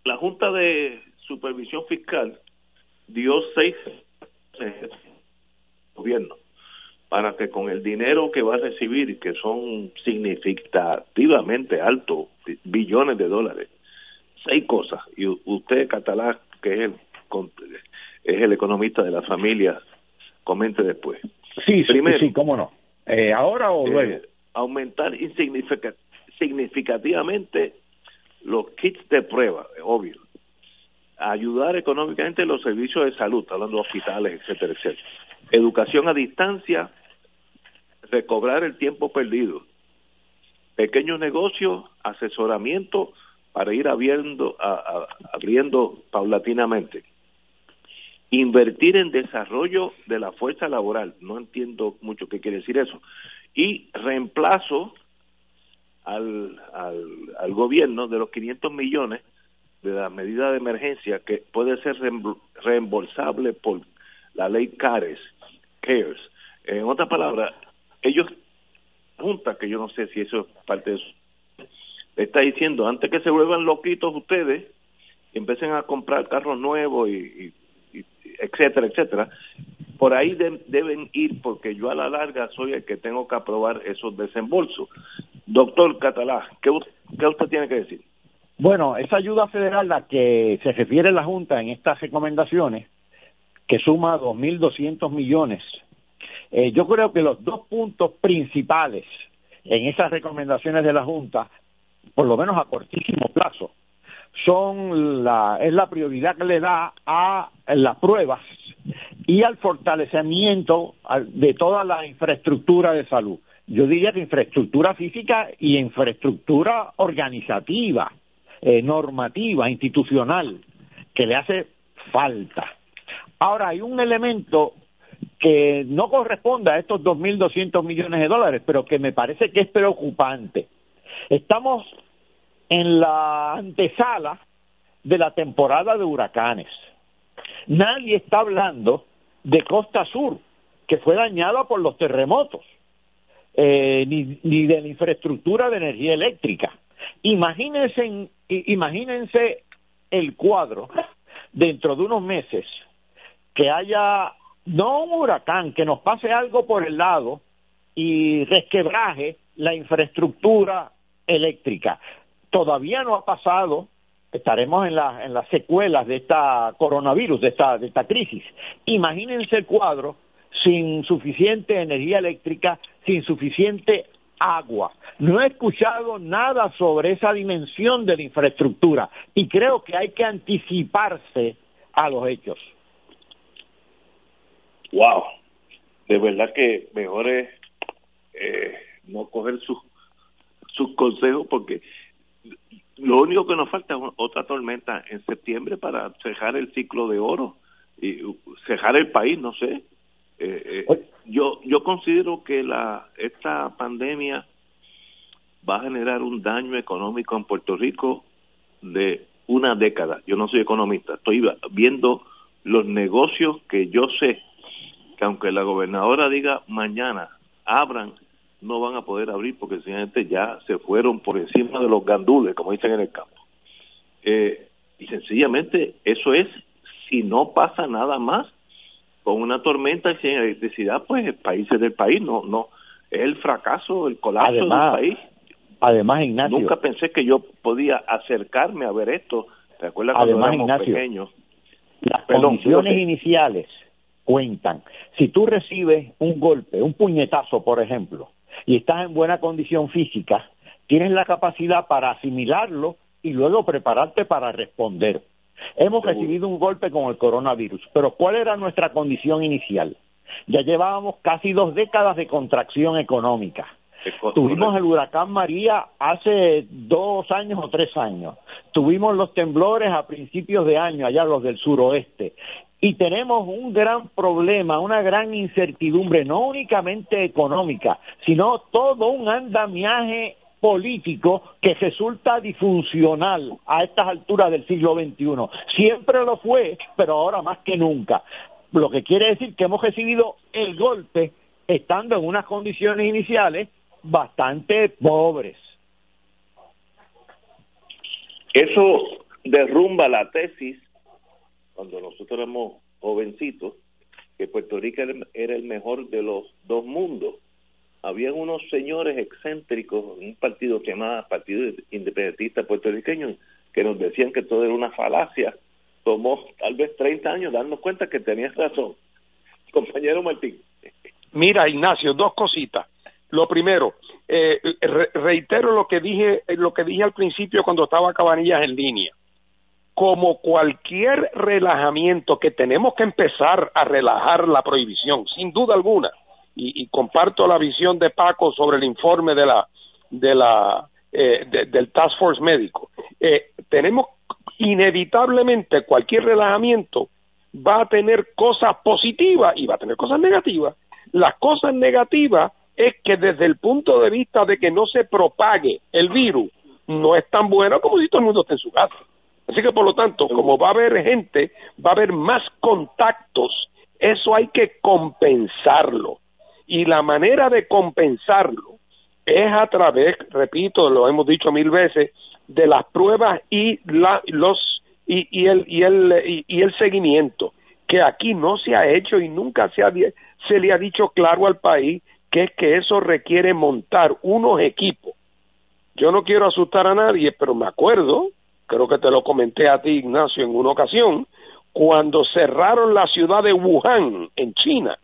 la Junta de Supervisión Fiscal dio seis gobierno para que con el dinero que va a recibir, que son significativamente altos, billones de dólares, seis cosas, y usted, Catalá, que es el, es el economista de la familia, comente después. Sí, Primero, sí, cómo no. Eh, ¿Ahora o eh, luego? aumentar significativamente los kits de prueba, obvio. Ayudar económicamente los servicios de salud, hablando de hospitales, etcétera, etcétera. Educación a distancia, recobrar el tiempo perdido. Pequeños negocios, asesoramiento para ir abriendo, abriendo paulatinamente. Invertir en desarrollo de la fuerza laboral, no entiendo mucho qué quiere decir eso. Y reemplazo al, al, al gobierno de los 500 millones de la medida de emergencia que puede ser reembolsable por la ley CARES, CARES. En otras palabras, ellos junta que yo no sé si eso es parte de le está diciendo antes que se vuelvan loquitos ustedes empiecen a comprar carros nuevos y, etcétera etcétera por ahí deben ir porque yo a la larga soy el que tengo que aprobar esos desembolsos doctor Catalá ¿qué, qué usted tiene que decir? Bueno, esa ayuda federal a la que se refiere la Junta en estas recomendaciones, que suma 2.200 millones, eh, yo creo que los dos puntos principales en esas recomendaciones de la Junta por lo menos a cortísimo plazo, son la, es la prioridad que le da a las pruebas y al fortalecimiento de toda la infraestructura de salud. Yo diría que infraestructura física y infraestructura organizativa, eh, normativa, institucional, que le hace falta. Ahora, hay un elemento que no corresponde a estos 2.200 millones de dólares, pero que me parece que es preocupante. Estamos en la antesala de la temporada de huracanes. Nadie está hablando de Costa Sur, que fue dañada por los terremotos, eh, ni, ni de la infraestructura de energía eléctrica. Imagínense, imagínense el cuadro dentro de unos meses que haya no un huracán, que nos pase algo por el lado y resquebraje la infraestructura eléctrica. Todavía no ha pasado, estaremos en, la, en las secuelas de esta coronavirus, de esta, de esta crisis. Imagínense el cuadro sin suficiente energía eléctrica, sin suficiente agua. No he escuchado nada sobre esa dimensión de la infraestructura y creo que hay que anticiparse a los hechos. Wow, de verdad que mejor es eh, no coger sus sus consejos porque lo único que nos falta es otra tormenta en septiembre para cejar el ciclo de oro y cejar el país, no sé. Eh, eh, yo yo considero que la esta pandemia va a generar un daño económico en Puerto Rico de una década. Yo no soy economista, estoy viendo los negocios que yo sé que aunque la gobernadora diga mañana abran no van a poder abrir porque sencillamente ya se fueron por encima de los gandules, como dicen en el campo. Eh, y sencillamente eso es, si no pasa nada más, con una tormenta y sin electricidad, pues países del país no, no, es el fracaso, el colapso del país. Además, Ignacio. Nunca pensé que yo podía acercarme a ver esto. ¿Te acuerdas cuando además, Ignacio, pequeños? Las condiciones iniciales cuentan. Si tú recibes un golpe, un puñetazo, por ejemplo, y estás en buena condición física, tienes la capacidad para asimilarlo y luego prepararte para responder. Hemos recibido un golpe con el coronavirus, pero ¿cuál era nuestra condición inicial? Ya llevábamos casi dos décadas de contracción económica. Tuvimos el huracán María hace dos años o tres años. Tuvimos los temblores a principios de año, allá los del suroeste. Y tenemos un gran problema, una gran incertidumbre, no únicamente económica, sino todo un andamiaje político que resulta disfuncional a estas alturas del siglo XXI. Siempre lo fue, pero ahora más que nunca. Lo que quiere decir que hemos recibido el golpe estando en unas condiciones iniciales bastante pobres. Eso derrumba la tesis cuando nosotros éramos jovencitos, que Puerto Rico era el mejor de los dos mundos. Había unos señores excéntricos, un partido que llamaba Partido Independentista Puertorriqueño, que nos decían que todo era una falacia. Tomó tal vez 30 años darnos cuenta que tenías razón. Compañero Martín. Mira, Ignacio, dos cositas. Lo primero, eh, reitero lo que dije, lo que dije al principio cuando estaba Cabanillas en línea como cualquier relajamiento que tenemos que empezar a relajar la prohibición, sin duda alguna, y, comparto la visión de Paco sobre el informe de la, de la, eh, del Task Force médico, eh, tenemos inevitablemente cualquier relajamiento va a tener cosas positivas y va a tener cosas negativas. Las cosas negativas es que desde el punto de vista de que no se propague el virus, no es tan bueno como si todo el mundo esté en su casa. Así que, por lo tanto, como va a haber gente, va a haber más contactos, eso hay que compensarlo. Y la manera de compensarlo es a través, repito, lo hemos dicho mil veces, de las pruebas y la, los y, y el y el y, el seguimiento que aquí no se ha hecho y nunca se, ha, se le ha dicho claro al país que es que eso requiere montar unos equipos. Yo no quiero asustar a nadie, pero me acuerdo creo que te lo comenté a ti, Ignacio, en una ocasión, cuando cerraron la ciudad de Wuhan, en China,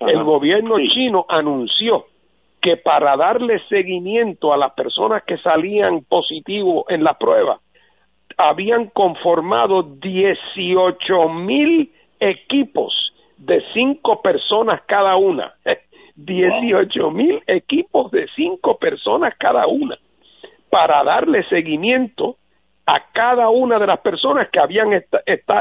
el gobierno chino anunció que para darle seguimiento a las personas que salían positivos en la prueba, habían conformado 18 mil equipos de cinco personas cada una. 18 mil equipos de cinco personas cada una. Para darle seguimiento a cada una de las personas que habían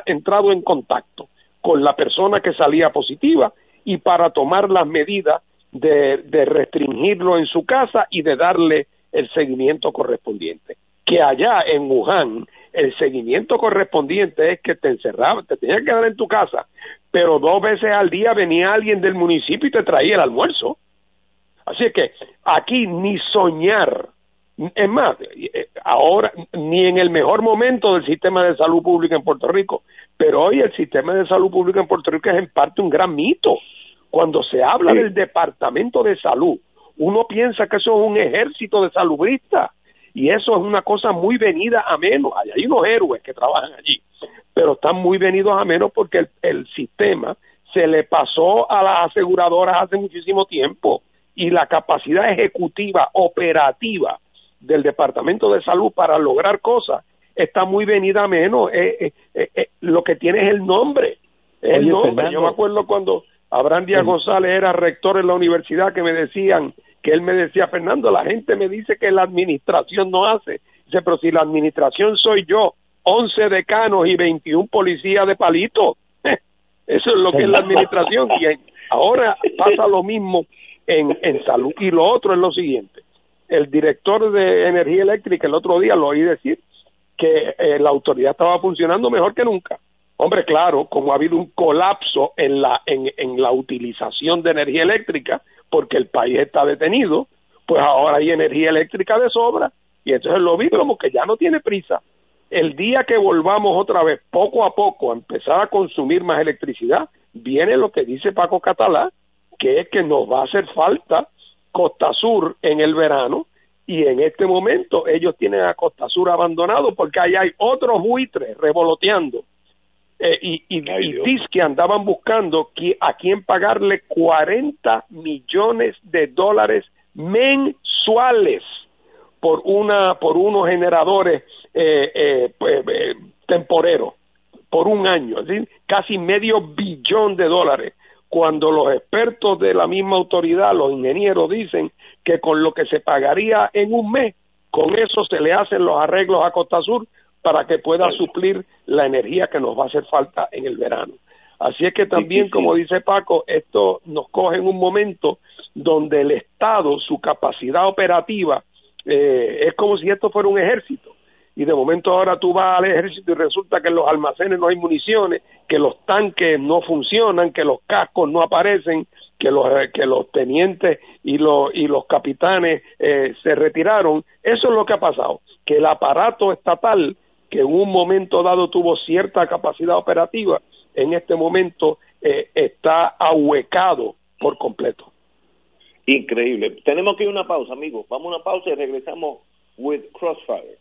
entrado en contacto con la persona que salía positiva y para tomar las medidas de, restringirlo en su casa y de darle el seguimiento correspondiente. Que allá en Wuhan el seguimiento correspondiente es que te encerraba, te tenías que quedar en tu casa, pero dos veces al día venía alguien del municipio y te traía el almuerzo. Así que aquí ni soñar es más, eh, ahora ni en el mejor momento del sistema de salud pública en Puerto Rico, pero hoy el sistema de salud pública en Puerto Rico es en parte un gran mito. Cuando se habla del Departamento de Salud, uno piensa que eso es un ejército de salubristas y eso es una cosa muy venida a menos. Hay unos héroes que trabajan allí, pero están muy venidos a menos porque el, el sistema se le pasó a las aseguradoras hace muchísimo tiempo y la capacidad ejecutiva, operativa del Departamento de Salud para lograr cosas está muy venida a menos. Eh, eh, eh, lo que tiene es el nombre. El nombre. Yo me acuerdo cuando Abraham Díaz González era rector en la universidad que me decían, que él me decía, Fernando, la gente me dice que la administración no hace. Dice, pero si la administración soy yo, 11 decanos y 21 policías de palito. Eso es lo que es la administración. Y ahora pasa lo mismo en, en salud. Y lo otro es lo siguiente el director de energía eléctrica el otro día lo oí decir que eh, la autoridad estaba funcionando mejor que nunca. Hombre, claro, como ha habido un colapso en la, en, en la utilización de energía eléctrica, porque el país está detenido, pues ahora hay energía eléctrica de sobra, y entonces lo vi como que ya no tiene prisa. El día que volvamos otra vez, poco a poco, a empezar a consumir más electricidad, viene lo que dice Paco Catalá, que es que nos va a hacer falta Costa Sur en el verano y en este momento ellos tienen a Costa Sur abandonado porque ahí hay otros buitres revoloteando eh, y, y, que andaban buscando a quién pagarle 40 millones de dólares mensuales por una por unos generadores eh, eh, pues, eh temporeros por un año, casi medio billón de dólares cuando los expertos de la misma autoridad, los ingenieros, dicen que con lo que se pagaría en un mes, con eso se le hacen los arreglos a Costa Sur para que pueda suplir la energía que nos va a hacer falta en el verano. Así es que también, como dice Paco, esto nos coge en un momento donde el Estado, su capacidad operativa, eh, es como si esto fuera un ejército. Y de momento ahora tú vas al ejército y resulta que en los almacenes no hay municiones, que los tanques no funcionan, que los cascos no aparecen, que los, que los tenientes y los, y los capitanes eh, se retiraron. Eso es lo que ha pasado, que el aparato estatal, que en un momento dado tuvo cierta capacidad operativa, en este momento eh, está ahuecado por completo. Increíble. Tenemos que ir a una pausa, amigos. Vamos a una pausa y regresamos with Crossfire.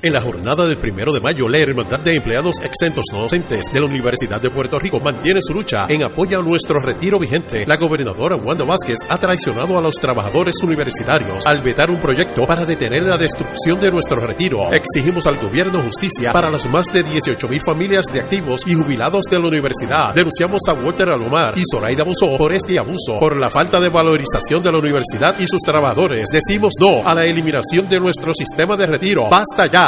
En la jornada del primero de mayo, la Hermandad de Empleados Exentos No Docentes de la Universidad de Puerto Rico mantiene su lucha en apoyo a nuestro retiro vigente. La gobernadora Wanda Vázquez ha traicionado a los trabajadores universitarios al vetar un proyecto para detener la destrucción de nuestro retiro. Exigimos al gobierno justicia para las más de 18 mil familias de activos y jubilados de la universidad. Denunciamos a Walter Alomar y Zoraida Abusó por este abuso, por la falta de valorización de la universidad y sus trabajadores. Decimos no a la eliminación de nuestro sistema de retiro. ¡Basta ya!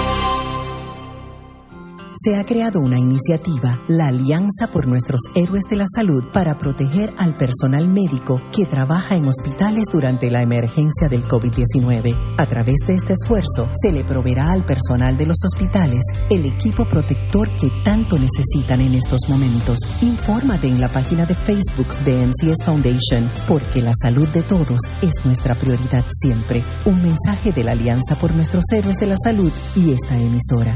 se ha creado una iniciativa, la Alianza por Nuestros Héroes de la Salud, para proteger al personal médico que trabaja en hospitales durante la emergencia del COVID-19. A través de este esfuerzo, se le proveerá al personal de los hospitales el equipo protector que tanto necesitan en estos momentos. Infórmate en la página de Facebook de MCS Foundation, porque la salud de todos es nuestra prioridad siempre. Un mensaje de la Alianza por Nuestros Héroes de la Salud y esta emisora.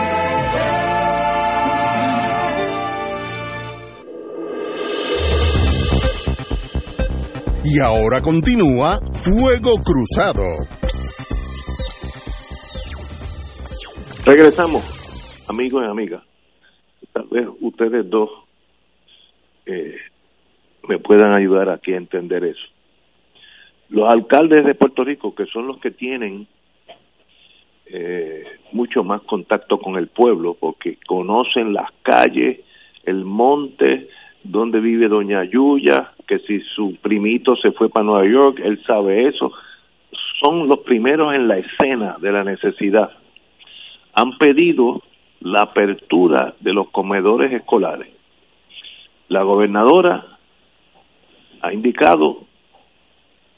Y ahora continúa Fuego Cruzado. Regresamos, amigos y amigas. Tal vez ustedes dos eh, me puedan ayudar aquí a entender eso. Los alcaldes de Puerto Rico, que son los que tienen eh, mucho más contacto con el pueblo, porque conocen las calles, el monte, donde vive doña Yuya, que si su primito se fue para Nueva York, él sabe eso. Son los primeros en la escena de la necesidad. Han pedido la apertura de los comedores escolares. La gobernadora ha indicado,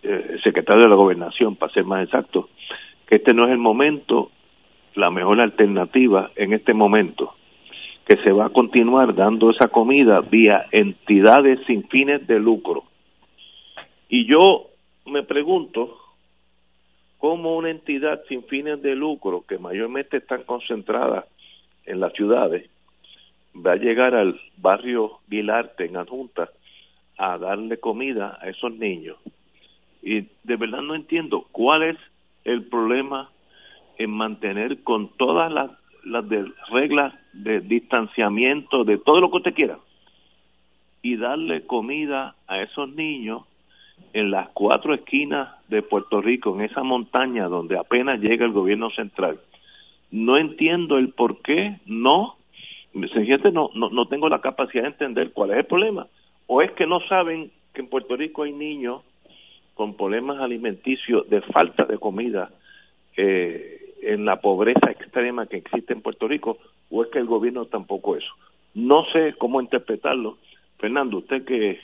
eh, el secretario de la gobernación, para ser más exacto, que este no es el momento, la mejor alternativa en este momento que se va a continuar dando esa comida vía entidades sin fines de lucro. Y yo me pregunto cómo una entidad sin fines de lucro, que mayormente están concentradas en las ciudades, va a llegar al barrio Vilarte en Adjunta a darle comida a esos niños. Y de verdad no entiendo cuál es el problema en mantener con todas las las de reglas de distanciamiento, de todo lo que usted quiera, y darle comida a esos niños en las cuatro esquinas de Puerto Rico, en esa montaña donde apenas llega el gobierno central. No entiendo el por qué no sencillamente no, no, no tengo la capacidad de entender cuál es el problema. O es que no saben que en Puerto Rico hay niños con problemas alimenticios de falta de comida eh, en la pobreza extrema que existe en Puerto Rico, o es que el gobierno tampoco eso. No sé cómo interpretarlo. Fernando, usted que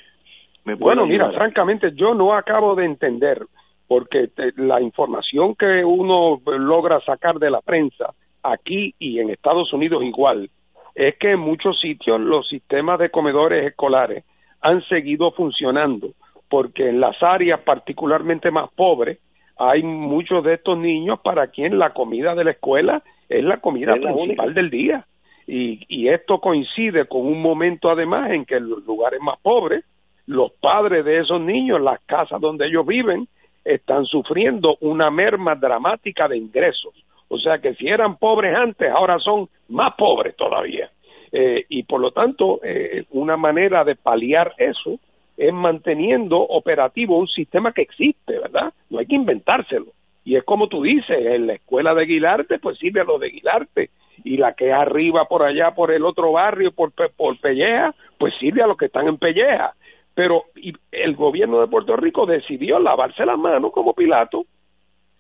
me puede Bueno, mira, francamente yo no acabo de entender porque la información que uno logra sacar de la prensa aquí y en Estados Unidos igual es que en muchos sitios los sistemas de comedores escolares han seguido funcionando porque en las áreas particularmente más pobres hay muchos de estos niños para quien la comida de la escuela es la comida principal del día. Y, y esto coincide con un momento además en que en los lugares más pobres, los padres de esos niños, las casas donde ellos viven, están sufriendo una merma dramática de ingresos. O sea que si eran pobres antes, ahora son más pobres todavía. Eh, y por lo tanto, eh, una manera de paliar eso es manteniendo operativo un sistema que existe, ¿verdad? No hay que inventárselo. Y es como tú dices, en la escuela de Guilarte, pues sirve a lo de Guilarte. Y la que es arriba por allá, por el otro barrio, por, por Pelleja, pues sirve a los que están en Pelleja. Pero el gobierno de Puerto Rico decidió lavarse las manos como Pilato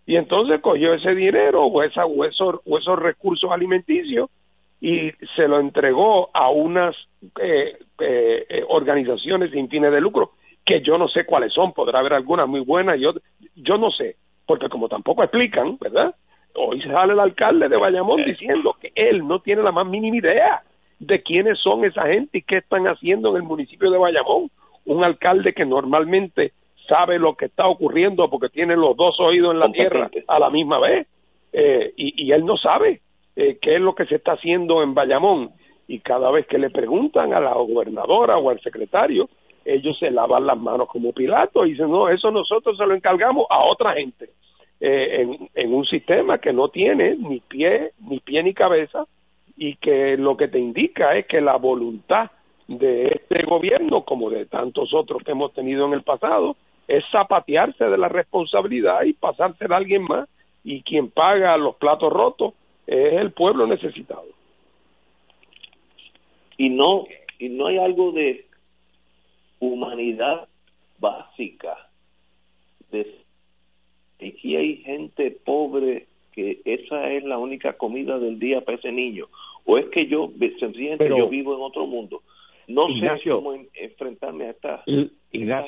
y entonces cogió ese dinero o, esa, o esos recursos alimenticios y se lo entregó a unas eh, eh, eh, organizaciones sin fines de lucro que yo no sé cuáles son, podrá haber algunas muy buenas, yo, yo no sé, porque como tampoco explican, ¿verdad? Hoy sale el alcalde de Bayamón diciendo que él no tiene la más mínima idea de quiénes son esa gente y qué están haciendo en el municipio de Bayamón. Un alcalde que normalmente sabe lo que está ocurriendo porque tiene los dos oídos en la tierra a la misma vez y, y él no sabe eh, qué es lo que se está haciendo en Bayamón. Y cada vez que le preguntan a la gobernadora o al secretario, ellos se lavan las manos como Pilato y dicen, no, eso nosotros se lo encargamos a otra gente, eh, en, en un sistema que no tiene ni pie, ni pie ni cabeza y que lo que te indica es que la voluntad de este gobierno, como de tantos otros que hemos tenido en el pasado, es zapatearse de la responsabilidad y pasársela a alguien más y quien paga los platos rotos es el pueblo necesitado. Y no, y no hay algo de humanidad básica. De, aquí hay gente pobre que esa es la única comida del día para ese niño. O es que yo, sencillamente, yo vivo en otro mundo. No sé cómo enfrentarme a esta,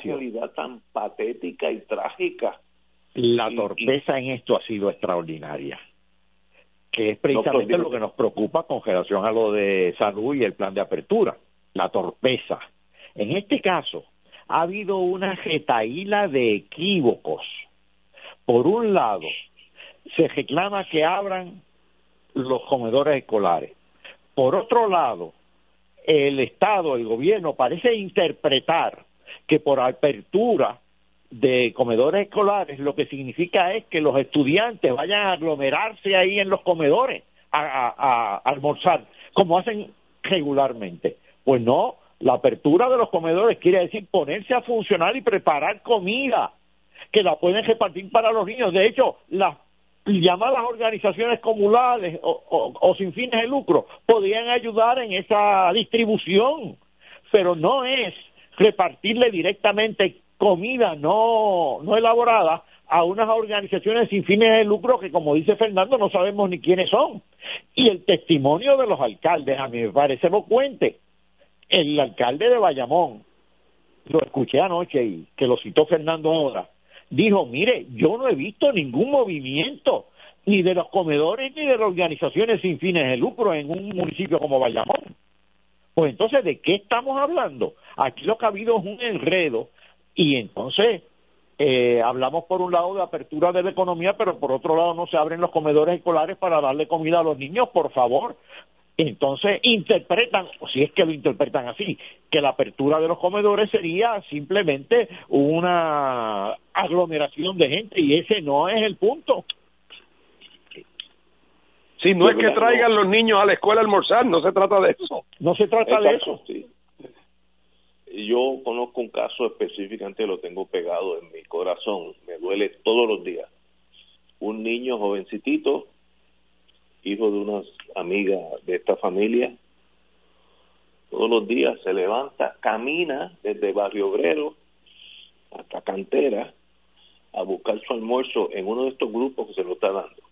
realidad tan patética y trágica. La torpeza en esto ha sido extraordinaria que es precisamente lo que nos preocupa con relación a lo de salud y el plan de apertura, la torpeza. En este caso, ha habido una retaíla de equívocos. Por un lado, se reclama que abran los comedores escolares. Por otro lado, el Estado, el gobierno, parece interpretar que por apertura de comedores escolares lo que significa es que los estudiantes vayan a aglomerarse ahí en los comedores a, almorzar, como hacen regularmente. Pues no, la apertura de los comedores quiere decir ponerse a funcionar y preparar comida que la pueden repartir para los niños. De hecho, las llamadas organizaciones comunales o, o, sin fines de lucro podrían ayudar en esa distribución, pero no es repartirle directamente comida no, no elaborada a unas organizaciones sin fines de lucro que, como dice Fernando, no sabemos ni quiénes son. Y el testimonio de los alcaldes a mí me parece elocuente. El alcalde de Bayamón, lo escuché anoche y que lo citó Fernando ahora, dijo, mire, yo no he visto ningún movimiento ni de los comedores ni de las organizaciones sin fines de lucro en un municipio como Bayamón. Pues entonces, ¿de qué estamos hablando? Aquí lo que ha habido es un enredo y entonces eh, hablamos por un lado de apertura de la economía, pero por otro lado no se abren los comedores escolares para darle comida a los niños, por favor. Entonces interpretan, o si es que lo interpretan así, que la apertura de los comedores sería simplemente una aglomeración de gente y ese no es el punto. Sí, no es que traigan los niños a la escuela a almorzar, no se trata de eso. No se trata de eso. Sí yo conozco un caso específicamente, lo tengo pegado en mi corazón, me duele todos los días. Un niño jovencitito, hijo de unas amigas de esta familia, los días se levanta, camina desde Barrio Obrero hasta Cantera a buscar su almuerzo en uno de estos grupos que se lo está dando.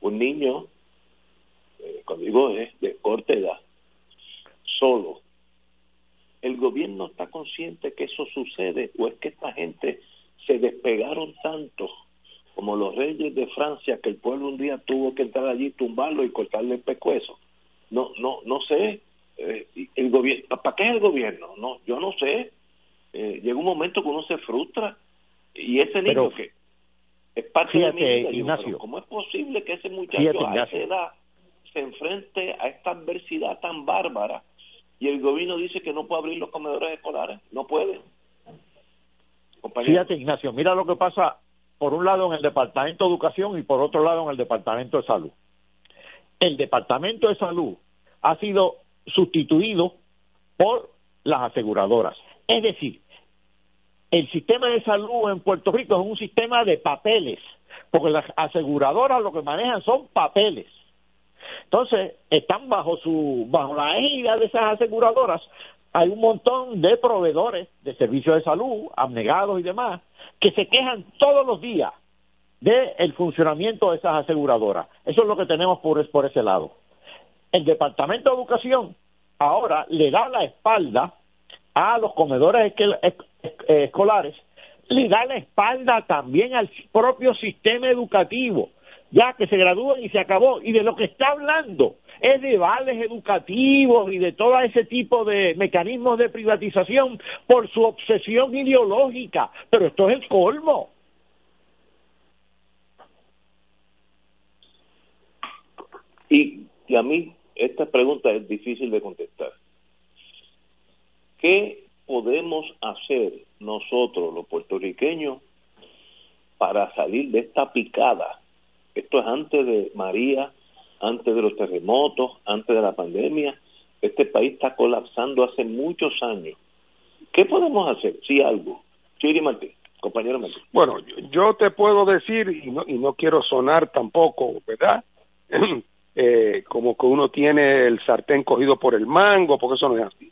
Un niño, eh, cuando digo es de corta edad, solo. ¿El gobierno está consciente que eso sucede o es que esta gente se despegaron tanto como los reyes de Francia que el pueblo un día tuvo que entrar allí, tumbarlo y cortarle el pescuezo? No, no, no sé. Eh, el gobierno, ¿para qué es el gobierno? No, yo no sé. Eh, llega un momento que uno se frustra y ese niño que es parte de mi vida, Ignacio, ¿cómo es posible que ese muchacho a esa edad se enfrente a esta adversidad tan bárbara y el gobierno dice que no puede abrir los comedores escolares? No puede. Fíjate, Ignacio, mira lo que pasa por un lado en el Departamento de Educación y por otro lado en el Departamento de Salud. El Departamento de Salud ha sido sustituido por las aseguradoras. Es decir, el sistema de salud en Puerto Rico es un sistema de papeles, porque las aseguradoras lo que manejan son papeles. Entonces, están bajo su bajo la égida de esas aseguradoras, hay un montón de proveedores de servicios de salud, abnegados y demás, que se quejan todos los días del funcionamiento de esas aseguradoras. Eso es lo que tenemos por, por ese lado. El Departamento de Educación ahora le da la espalda a los comedores escolares, le da la espalda también al propio sistema educativo, ya que se gradúan y se acabó. Y de lo que está hablando es de vales educativos y de todo ese tipo de mecanismos de privatización por su obsesión ideológica. Pero esto es el colmo. Y, y a mí esta pregunta es difícil de contestar. ¿Qué podemos hacer nosotros, los puertorriqueños, para salir de esta picada? Esto es antes de María, antes de los terremotos, antes de la pandemia. Este país está colapsando hace muchos años. ¿Qué podemos hacer? Si algo. Chiri Martín, compañero Martín. Bueno, yo, te puedo decir, y no, y no quiero sonar tampoco, ¿verdad? eh, como que uno tiene el sartén cogido por el mango, porque eso no es así.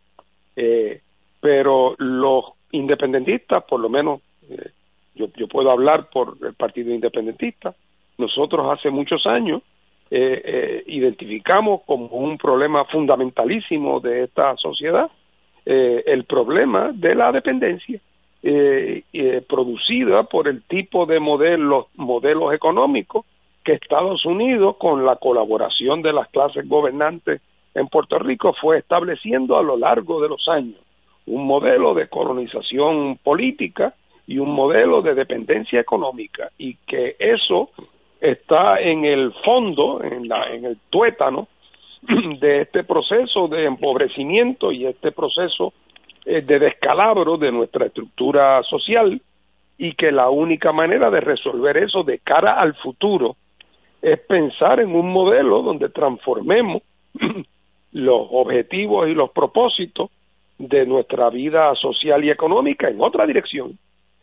Eh, pero los independentistas, por lo menos eh, yo, yo puedo hablar por el Partido Independentista, nosotros hace muchos años eh, eh, identificamos como un problema fundamentalísimo de esta sociedad eh, el problema de la dependencia producida por el tipo de modelos modelos económicos que Estados Unidos, con la colaboración de las clases gobernantes en Puerto Rico, fue estableciendo a lo largo de los años. Un modelo de colonización política y un modelo de dependencia económica y que eso está en el fondo, en, la, en el tuétano de este proceso de empobrecimiento y este proceso eh, de descalabro de nuestra estructura social y que la única manera de resolver eso de cara al futuro es pensar en un modelo donde transformemos los objetivos y los propósitos de nuestra vida social y económica en otra dirección,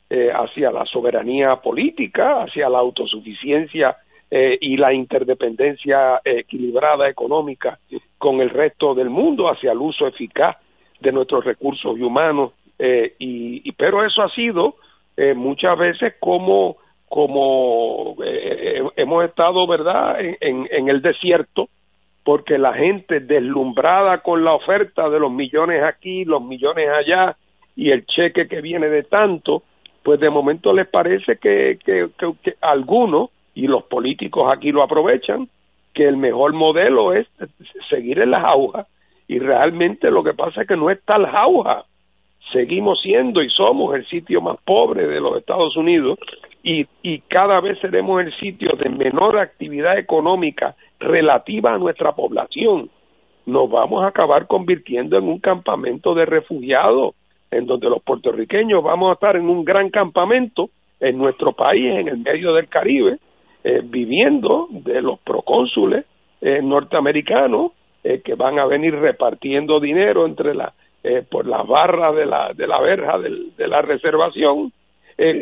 eh, hacia la soberanía política, hacia la autosuficiencia eh, y la interdependencia equilibrada económica con el resto del mundo, hacia el uso eficaz de nuestros recursos humanos. Eh, y, pero eso ha sido eh, muchas veces como como hemos estado, ¿verdad?, en, en, el desierto, porque la gente deslumbrada con la oferta de los millones aquí, los millones allá, y el cheque que viene de tanto, pues de momento les parece que, que, algunos, y los políticos aquí lo aprovechan, que el mejor modelo es seguir en las agujas, y realmente lo que pasa es que no es tal jauja, seguimos siendo y somos el sitio más pobre de los Estados Unidos y, y cada vez seremos el sitio de menor actividad económica relativa a nuestra población. Nos vamos a acabar convirtiendo en un campamento de refugiados, en donde los puertorriqueños vamos a estar en un gran campamento en nuestro país, en el medio del Caribe, eh, viviendo de los procónsules eh, norteamericanos eh, que van a venir repartiendo dinero entre la eh, por las barras de la, de la verja de la reservación,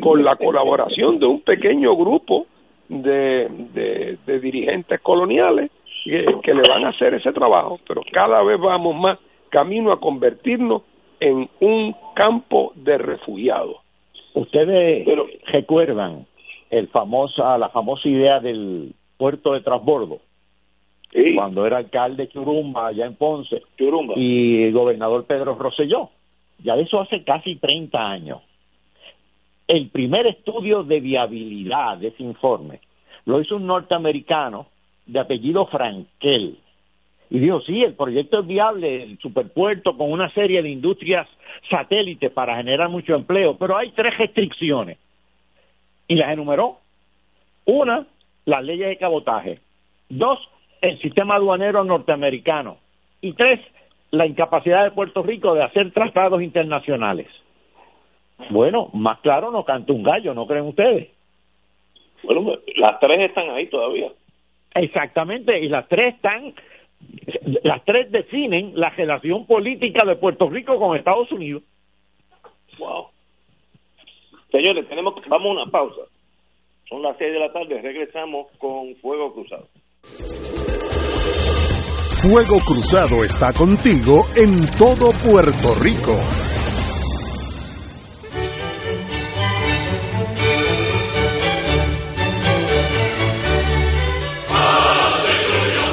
con la colaboración de un pequeño grupo de, de, dirigentes coloniales que, le van a hacer ese trabajo, pero cada vez vamos más camino a convertirnos en un campo de refugiados. Ustedes recuerdan el famosa, la famosa idea del puerto de transbordo, cuando era alcalde Churumba allá en Ponce Churumba. y el gobernador Pedro Rosselló. Ya de eso hace casi 30 años. El primer estudio de viabilidad de ese informe lo hizo un norteamericano de apellido Frankel. Y dijo, sí, el proyecto es viable, el superpuerto con una serie de industrias satélites para generar mucho empleo, pero hay tres restricciones. Y las enumeró. Una, las leyes de cabotaje. Dos, el sistema aduanero norteamericano. Y tres, la incapacidad de Puerto Rico de hacer tratados internacionales. Bueno, más claro no canta un gallo, ¿no creen ustedes? Bueno, las tres están ahí todavía. Exactamente, y las tres están, las tres definen la relación política de Puerto Rico con Estados Unidos. Wow. Señores, tenemos, vamos a una pausa. Son las seis de la tarde, regresamos con Fuego Cruzado. Fuego Cruzado está contigo en todo Puerto Rico.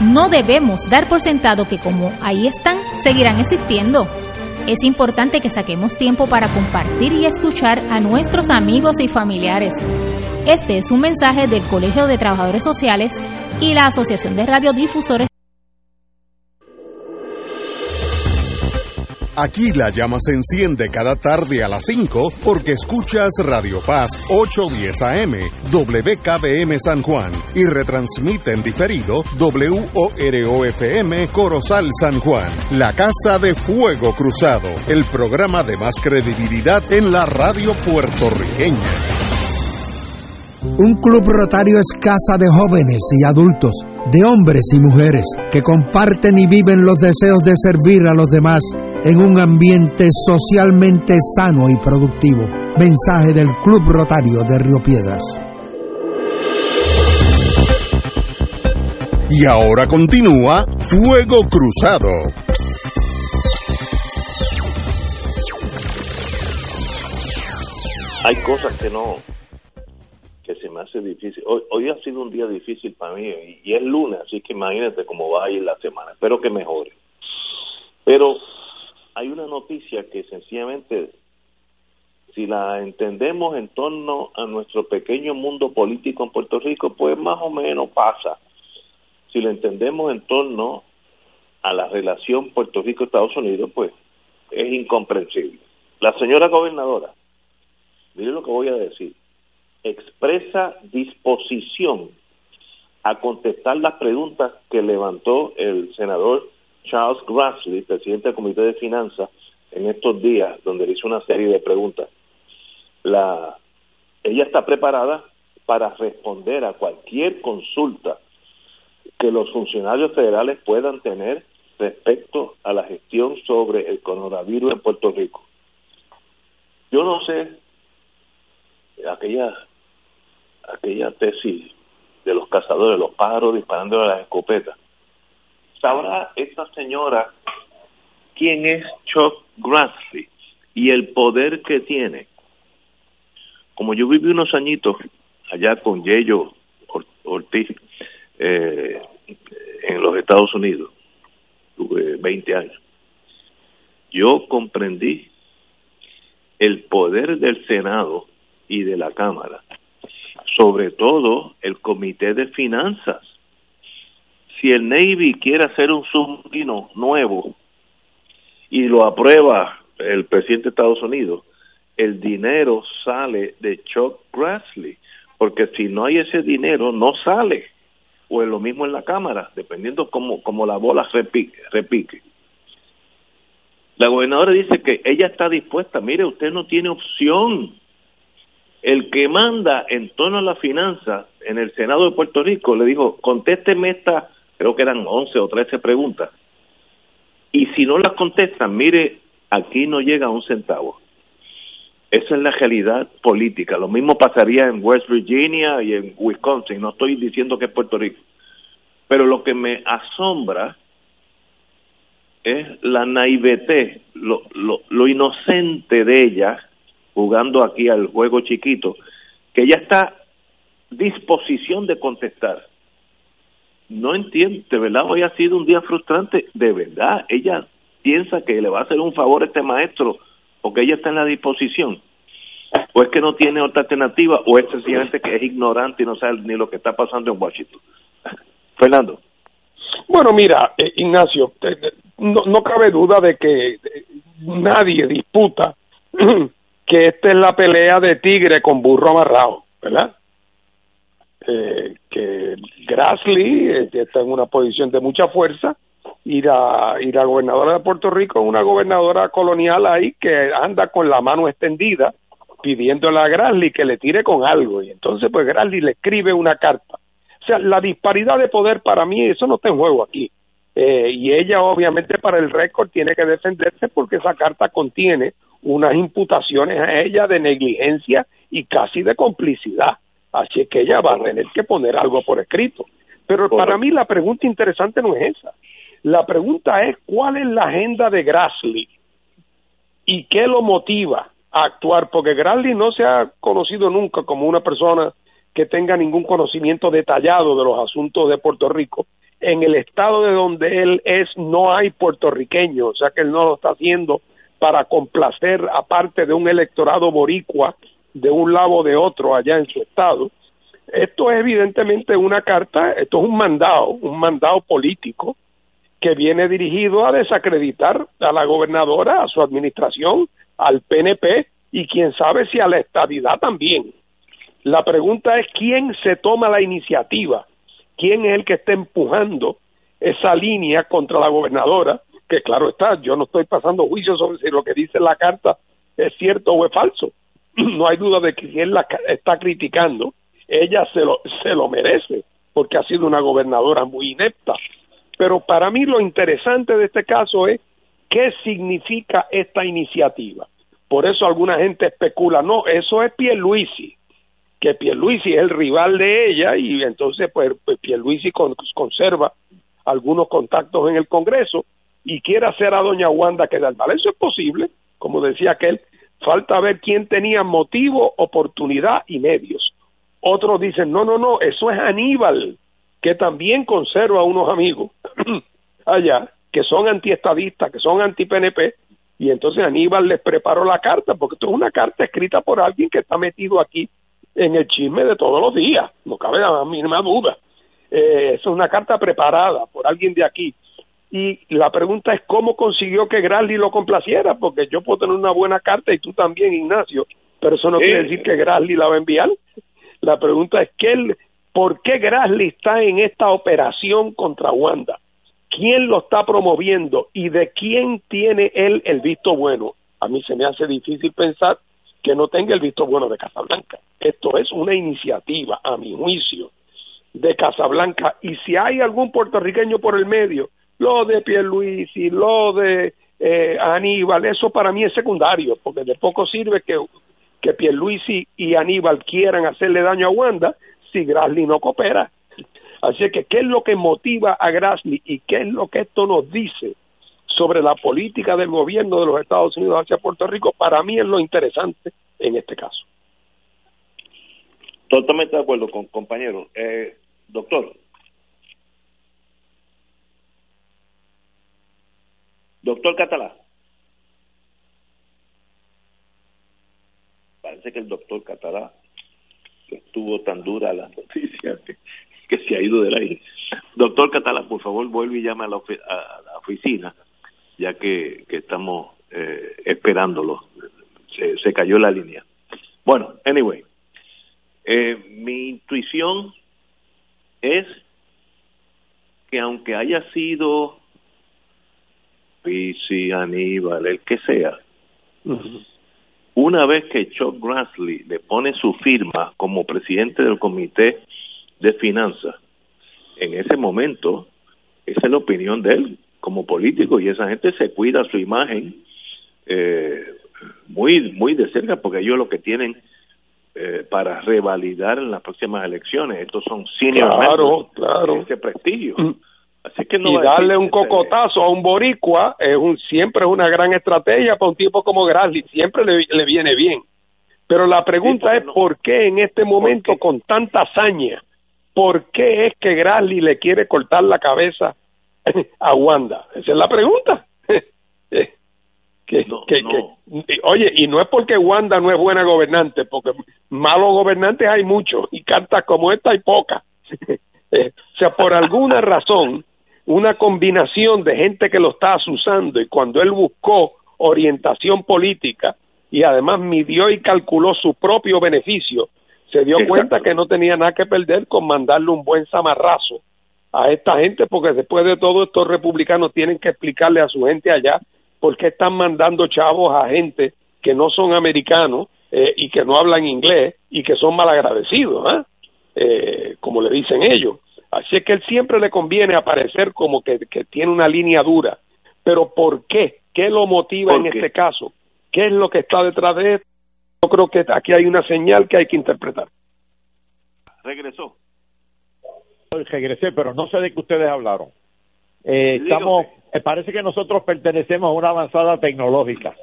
no debemos dar por sentado que como ahí están, seguirán existiendo. Es importante que saquemos tiempo para compartir y escuchar a nuestros amigos y familiares. Este es un mensaje del Colegio de Trabajadores Sociales y la Asociación de Radiodifusores Aquí la llama se enciende cada tarde a las 5 porque escuchas Radio Paz 810 AM, WKBM San Juan y retransmite en diferido WOROFM Corozal San Juan, la Casa de Fuego Cruzado, el programa de más credibilidad en la radio puertorriqueña. Un club rotario es casa de jóvenes y adultos, de hombres y mujeres, que comparten y viven los deseos de servir a los demás en un ambiente socialmente sano y productivo. Mensaje del Club Rotario de Río Piedras. Y ahora continúa Fuego Cruzado. Hay cosas que no, que se me hace difícil. Hoy, hoy ha sido un día difícil para mí y, es lunes, así que imagínate cómo va a ir la semana. Espero que mejore. Pero hay una noticia que sencillamente, si la entendemos en torno a nuestro pequeño mundo político en Puerto Rico, pues más o menos pasa. Si la entendemos en torno a la relación Puerto Rico-Estados Unidos, pues es incomprensible. La señora gobernadora, mire lo que voy a decir, expresa disposición a contestar las preguntas que levantó el senador Charles Grassley, presidente del Comité de Finanzas, en estos días, donde le hizo una serie de preguntas. La, ella está preparada para responder a cualquier consulta que los funcionarios federales puedan tener respecto a la gestión sobre el coronavirus en Puerto Rico. Yo no sé aquella aquella tesis de los cazadores, los pájaros disparando a las escopetas sabrá esta señora quién es Chuck Grassley y el poder que tiene. Como yo viví unos añitos allá con Yello Ortiz eh, en los Estados Unidos, tuve 20 años, yo comprendí el poder del Senado y de la Cámara, sobre todo el Comité de Finanzas. Si el Navy quiere hacer un submarino nuevo y lo aprueba el presidente de Estados Unidos, el dinero sale de Chuck Grassley, porque si no hay ese dinero no sale, o es lo mismo en la Cámara, dependiendo cómo, cómo la bola repique, repique. La gobernadora dice que ella está dispuesta, mire, usted no tiene opción. El que manda en torno a la finanza en el Senado de Puerto Rico le dijo, contésteme esta, creo que eran 11 o 13 preguntas. Y si no las contestan, mire, aquí no llega un centavo. Esa es la realidad política. Lo mismo pasaría en West Virginia y en Wisconsin. No estoy diciendo que es Puerto Rico. Pero lo que me asombra es la naivete, lo, lo, lo inocente de ella, jugando aquí al juego chiquito, que ella está disposición de contestar. No entiende, de verdad hoy ha sido un día frustrante, de verdad, ella piensa que le va a hacer un favor a este maestro porque ella está en la disposición, o es que no tiene otra alternativa, o es sencillamente que es ignorante y no sabe ni lo que está pasando en Washington. Fernando. Bueno, mira, eh, Ignacio, no, no cabe duda de que nadie disputa que esta es la pelea de tigre con burro amarrado, ¿verdad? Eh, que Grassley eh, está en una posición de mucha fuerza y la, y la gobernadora de Puerto Rico es una gobernadora colonial ahí que anda con la mano extendida pidiéndole a Grassley que le tire con algo y entonces pues Grassley le escribe una carta. O sea, la disparidad de poder para mí eso no está en juego aquí. Eh, y ella obviamente para el récord tiene que defenderse porque esa carta contiene unas imputaciones a ella de negligencia y casi de complicidad. Así es que ella va a tener que poner algo por escrito. Pero para mí la pregunta interesante no es esa. La pregunta es cuál es la agenda de Grassley y qué lo motiva a actuar, porque Grassley no se ha conocido nunca como una persona que tenga ningún conocimiento detallado de los asuntos de Puerto Rico. En el estado de donde él es no hay puertorriqueños, o sea que él no lo está haciendo para complacer aparte de un electorado boricua de un lado o de otro allá en su estado. Esto es evidentemente una carta, esto es un mandado, un mandado político que viene dirigido a desacreditar a la gobernadora, a su administración, al PNP y quién sabe si a la estadidad también. La pregunta es quién se toma la iniciativa, quién es el que está empujando esa línea contra la gobernadora, que claro está, yo no estoy pasando juicio sobre si lo que dice la carta es cierto o es falso. No hay duda de que quien la está criticando, ella se lo, se lo merece, porque ha sido una gobernadora muy inepta, pero para mí lo interesante de este caso es qué significa esta iniciativa. Por eso alguna gente especula, no, eso es Pierluisi, que Pierluisi es el rival de ella y entonces pues, pues Pierluisi conserva algunos contactos en el Congreso y quiere hacer a doña Wanda quedar mal. Eso es posible, como decía aquel, falta ver quién tenía motivo, oportunidad y medios. Otros dicen, no, no, no, eso es Aníbal, que también conserva unos amigos allá que son antiestadistas, que son anti-PNP, y entonces Aníbal les preparó la carta, porque esto es una carta escrita por alguien que está metido aquí en el chisme de todos los días, no cabe la mínima duda. Eh, es una carta preparada por alguien de aquí. Y la pregunta es cómo consiguió que Grassley lo complaciera, porque yo puedo tener una buena carta y tú también, Ignacio, pero eso no quiere decir que Grassley la va a enviar. La pregunta es ¿qué, ¿por qué Grassley está en esta operación contra Wanda? ¿Quién lo está promoviendo y de quién tiene él el visto bueno? A mí se me hace difícil pensar que no tenga el visto bueno de Casablanca. Esto es una iniciativa, a mi juicio, de Casablanca. Y si hay algún puertorriqueño por el medio, lo de Pierluisi, lo de eh, Aníbal, eso para mí es secundario, porque de poco sirve que, que Pierluisi y Aníbal quieran hacerle daño a Wanda si Grassley no coopera. Así que, ¿qué es lo que motiva a Grassley y qué es lo que esto nos dice sobre la política del gobierno de los Estados Unidos hacia Puerto Rico? Para mí es lo interesante en este caso. Totalmente de acuerdo con compañero. Eh, doctor. Doctor Catalá. Parece que el doctor Catalá estuvo tan dura la noticia que, que se ha ido del aire. Doctor Catalá, por favor, vuelve y llame a la, oficina, ya que, que estamos eh, esperándolo. Se, se cayó la línea. Bueno, anyway, eh, mi intuición es que aunque haya sido Pisi, Aníbal, el que sea, una vez que Chuck Grassley le pone su firma como presidente del comité de finanzas, en ese momento, esa es la opinión de él como político y esa gente se cuida su imagen eh, muy muy de cerca porque ellos lo que tienen eh, para revalidar en las próximas elecciones. Estos son senior claro, claro. ese prestigio. Así que no y darle un cocotazo a un boricua es un siempre es una gran estrategia para un tipo como Grassley, siempre le, le viene bien. Pero la pregunta es por qué en este momento con tanta hazaña, por qué es que Grassley le quiere cortar la cabeza a Wanda? Esa es la pregunta. oye, y no es porque Wanda no es buena gobernante, porque malos gobernantes hay muchos y cartas como esta hay pocas. o sea, por alguna razón, una combinación de gente que lo está asusando y cuando él buscó orientación política y además midió y calculó su propio beneficio, se dio cuenta que no tenía nada que perder con mandarle un buen zamarrazo a esta gente, porque después de todo estos republicanos tienen que explicarle a su gente allá por qué están mandando chavos a gente que no son americanos eh, y que no hablan inglés y que son malagradecidos, ¿eh? eh, como le dicen ellos. Así es que él siempre le conviene aparecer como que, tiene una línea dura. Pero ¿por qué? ¿Qué lo motiva en este caso? ¿Qué es lo que está detrás de esto? Yo creo que aquí hay una señal que hay que interpretar. Regresó. Regresé, pero no sé de qué ustedes hablaron. Eh, estamos, eh, parece que nosotros pertenecemos a una avanzada tecnológica.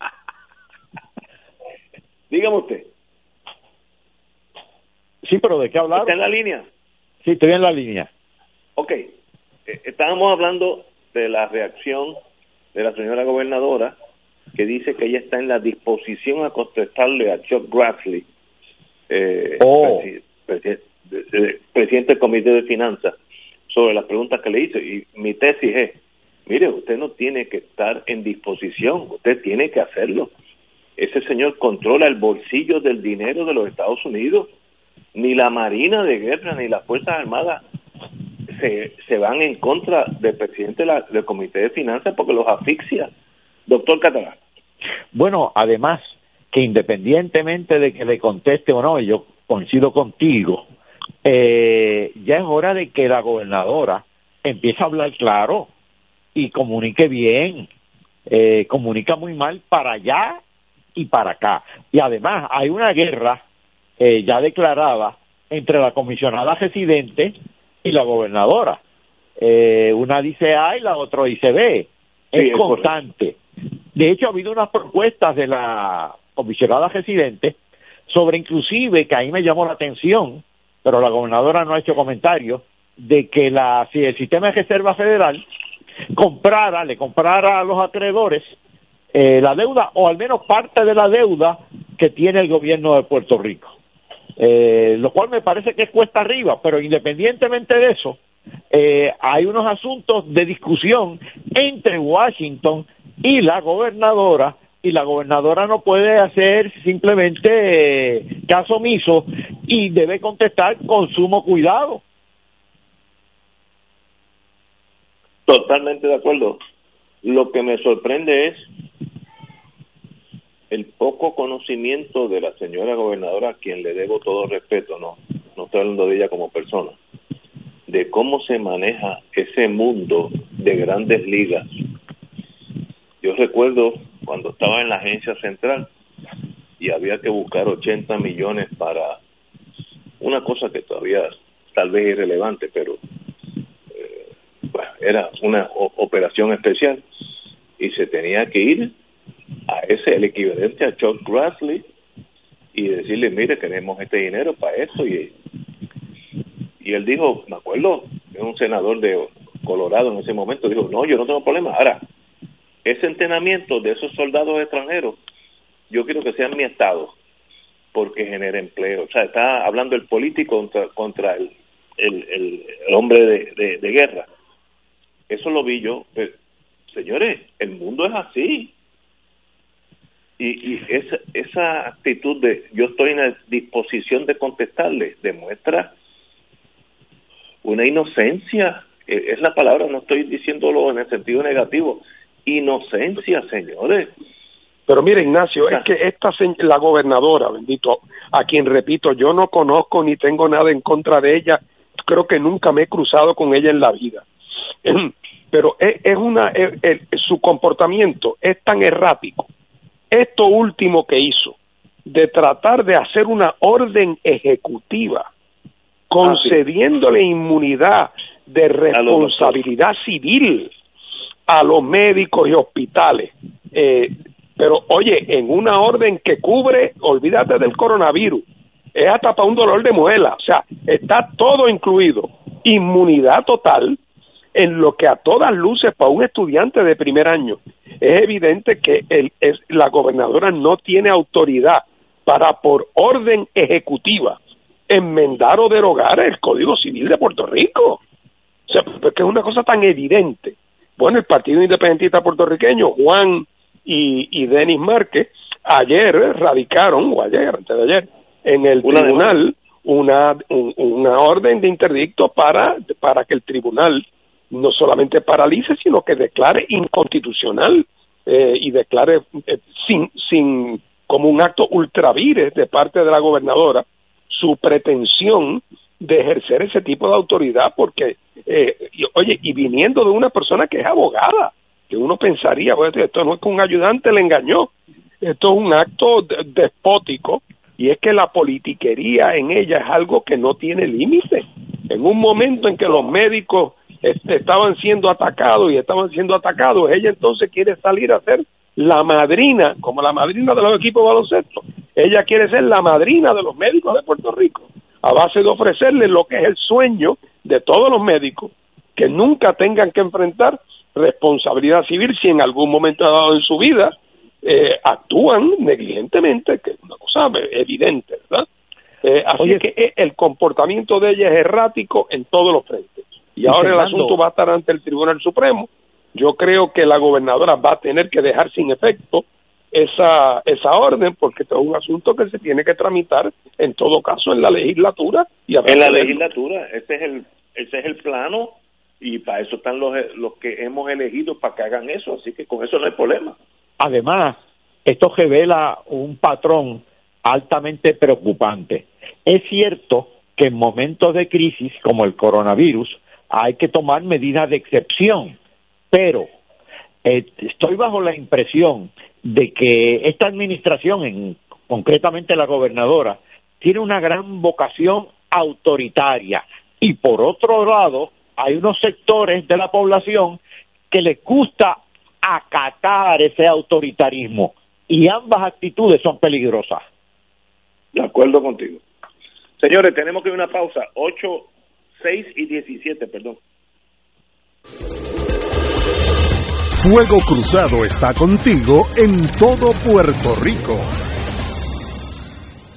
Dígame usted. Sí, pero ¿de qué hablaron? ¿Está en la línea? Sí, estoy en la línea. Ok. Eh, estábamos hablando de la reacción de la señora gobernadora que dice que ella está en la disposición a contestarle a Chuck Grassley, eh, oh. presidente del Comité de Finanzas, sobre las preguntas que le hice. Y mi tesis es, mire, usted no tiene que estar en disposición, usted tiene que hacerlo. Ese señor controla el bolsillo del dinero de los Estados Unidos. Ni la Marina de Guerra ni las Fuerzas Armadas se, se van en contra del presidente del Comité de Finanzas porque los asfixia. Doctor Catalán. Bueno, además que independientemente de que le conteste o no, yo coincido contigo, eh, ya es hora de que la gobernadora empiece a hablar claro y comunique bien. Eh, comunica muy mal para allá y para acá. Y además hay una guerra eh, ya declarada entre la comisionada residente y la gobernadora. Eh, una dice A y la otra dice B. es constante. De hecho, ha habido unas propuestas de la comisionada residente sobre inclusive, que ahí me llamó la atención, pero la gobernadora no ha hecho comentarios de que la, si el sistema de reserva federal comprara, le comprara a los acreedores eh, la deuda o al menos parte de la deuda que tiene el gobierno de Puerto Rico. Eh, lo cual me parece que es cuesta arriba, pero independientemente de eso, eh, hay unos asuntos de discusión entre Washington y la gobernadora y la gobernadora no puede hacer simplemente eh, caso omiso y debe contestar con sumo cuidado. Totalmente de acuerdo. Lo que me sorprende es el poco conocimiento de la señora gobernadora, a quien le debo todo respeto, no, no estoy hablando de ella como persona, de cómo se maneja ese mundo de grandes ligas. Yo recuerdo cuando estaba en la agencia central y había que buscar 80 millones para una cosa que todavía tal vez es irrelevante, pero eh, era una operación especial y se tenía que ir a ese, el equivalente a Chuck Grassley y decirle, mire, tenemos este dinero para eso y, y él dijo, me acuerdo, un senador de Colorado en ese momento, dijo, no, yo no tengo problema. Ahora, ese entrenamiento de esos soldados extranjeros, yo quiero que sea en mi estado. porque genera empleo. O sea, está hablando el político contra, contra el, el, hombre de, de, guerra. Eso lo vi yo. Señores, el mundo es así. Y, y esa, esa actitud de yo estoy en la disposición de contestarle demuestra una inocencia. E, es la palabra, no estoy diciéndolo en el sentido negativo. Inocencia, señores. Pero mire, Ignacio, es que esta la gobernadora, bendito, a quien repito, yo no conozco ni tengo nada en contra de ella, creo que nunca me he cruzado con ella en la vida. Pero es, una, su comportamiento es tan errático. Esto último que hizo, de tratar de hacer una orden ejecutiva, concediéndole inmunidad de responsabilidad civil a los médicos y hospitales, eh, pero oye, en una orden que cubre, olvídate del coronavirus, es hasta para un dolor de muela, o sea, está todo incluido, inmunidad total en lo que a todas luces para un estudiante de primer año es evidente que el, es, la gobernadora no tiene autoridad para por orden ejecutiva enmendar o derogar el Código Civil de Puerto Rico. O sea, porque es una cosa tan evidente. Bueno, el Partido Independentista puertorriqueño, Juan y, y Denis Márquez ayer radicaron, o ayer, antes de ayer, en el tribunal una, una orden de interdicto para, para que el tribunal no solamente paralice, sino que declare inconstitucional eh, y declare eh, sin, sin, como un acto ultravires de parte de la gobernadora su pretensión de ejercer ese tipo de autoridad, porque, eh, oye, y viniendo de una persona que es abogada, que uno pensaría, esto no es que un ayudante le engañó, esto es un acto despótico y es que la politiquería en ella es algo que no tiene límite. En un momento en que los médicos estaban siendo atacados y estaban siendo atacados, ella entonces quiere salir a ser la madrina, como la madrina de los equipos de baloncesto. Ella quiere ser la madrina de los médicos de Puerto Rico, a base de ofrecerles lo que es el sueño de todos los médicos, que nunca tengan que enfrentar responsabilidad civil si en algún momento dado en su vida eh, actúan negligentemente, que es una cosa evidente, ¿verdad? Eh, así que eh, el comportamiento de ella es errático en todos los frentes. Y, ahora el asunto va a estar ante el Tribunal Supremo. Yo creo que la gobernadora va a tener que dejar sin efecto esa, esa orden porque es un asunto que se tiene que tramitar en todo caso en la legislatura. y En la legislatura, ese es el, ese es el plano y para eso están los, los que hemos elegido para que hagan eso, así que con eso no hay problema. Además, esto revela un patrón altamente preocupante. Es cierto que en momentos de crisis como el coronavirus hay que tomar medidas de excepción, pero eh, estoy bajo la impresión de que esta administración, en, concretamente la gobernadora, tiene una gran vocación autoritaria y por otro lado hay unos sectores de la población que les gusta acatar ese autoritarismo y ambas actitudes son peligrosas. De acuerdo contigo. Señores, tenemos que ir a una pausa. 8, 6 y 17, perdón. Fuego Cruzado está contigo en todo Puerto Rico.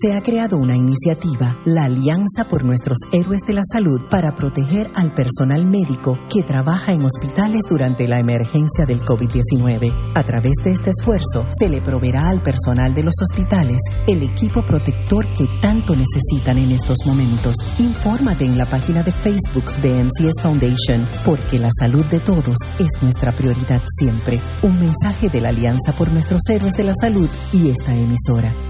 Se ha creado una iniciativa, la Alianza por Nuestros Héroes de la Salud, para proteger al personal médico que trabaja en hospitales durante la emergencia del COVID-19. A través de este esfuerzo, se le proveerá al personal de los hospitales el equipo protector que tanto necesitan en estos momentos. Infórmate en la página de Facebook de MCS Foundation, porque la salud de todos es nuestra prioridad siempre. Un mensaje de la Alianza por Nuestros Héroes de la Salud y esta emisora.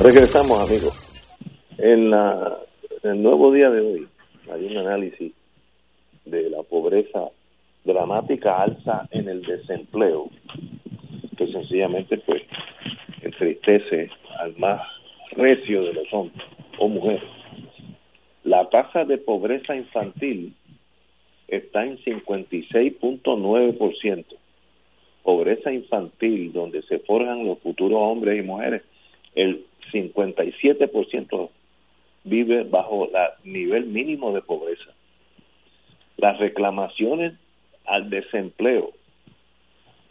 Regresamos, amigos. En, la, el nuevo día de hoy hay un análisis de la pobreza dramática alza en el desempleo que sencillamente pues entristece al más recio de los hombres o mujeres. La tasa de pobreza infantil está en 56.9%. Pobreza infantil, donde se forjan los futuros hombres y mujeres, el 57% vive bajo el nivel mínimo de pobreza. Las reclamaciones al desempleo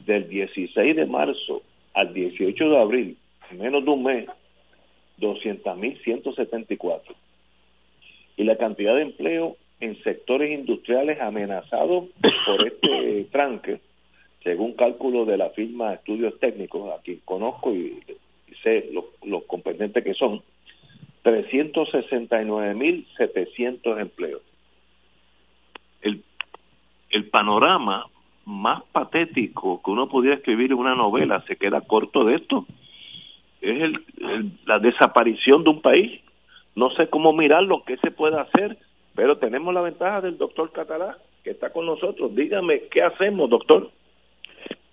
del 16 de marzo al 18 de abril, en menos de un mes, 200.174. Y la cantidad de empleo en sectores industriales amenazados por este tranque, según cálculo de la firma Estudios Técnicos, a quien conozco y sé los, los competentes que son, 369.700 empleos. El, panorama más patético que uno pudiera escribir en una novela se queda corto de esto. Es el, la desaparición de un país. No sé cómo mirarlo, qué se puede hacer, pero tenemos la ventaja del doctor Catalá, que está con nosotros. Dígame, ¿qué hacemos, doctor?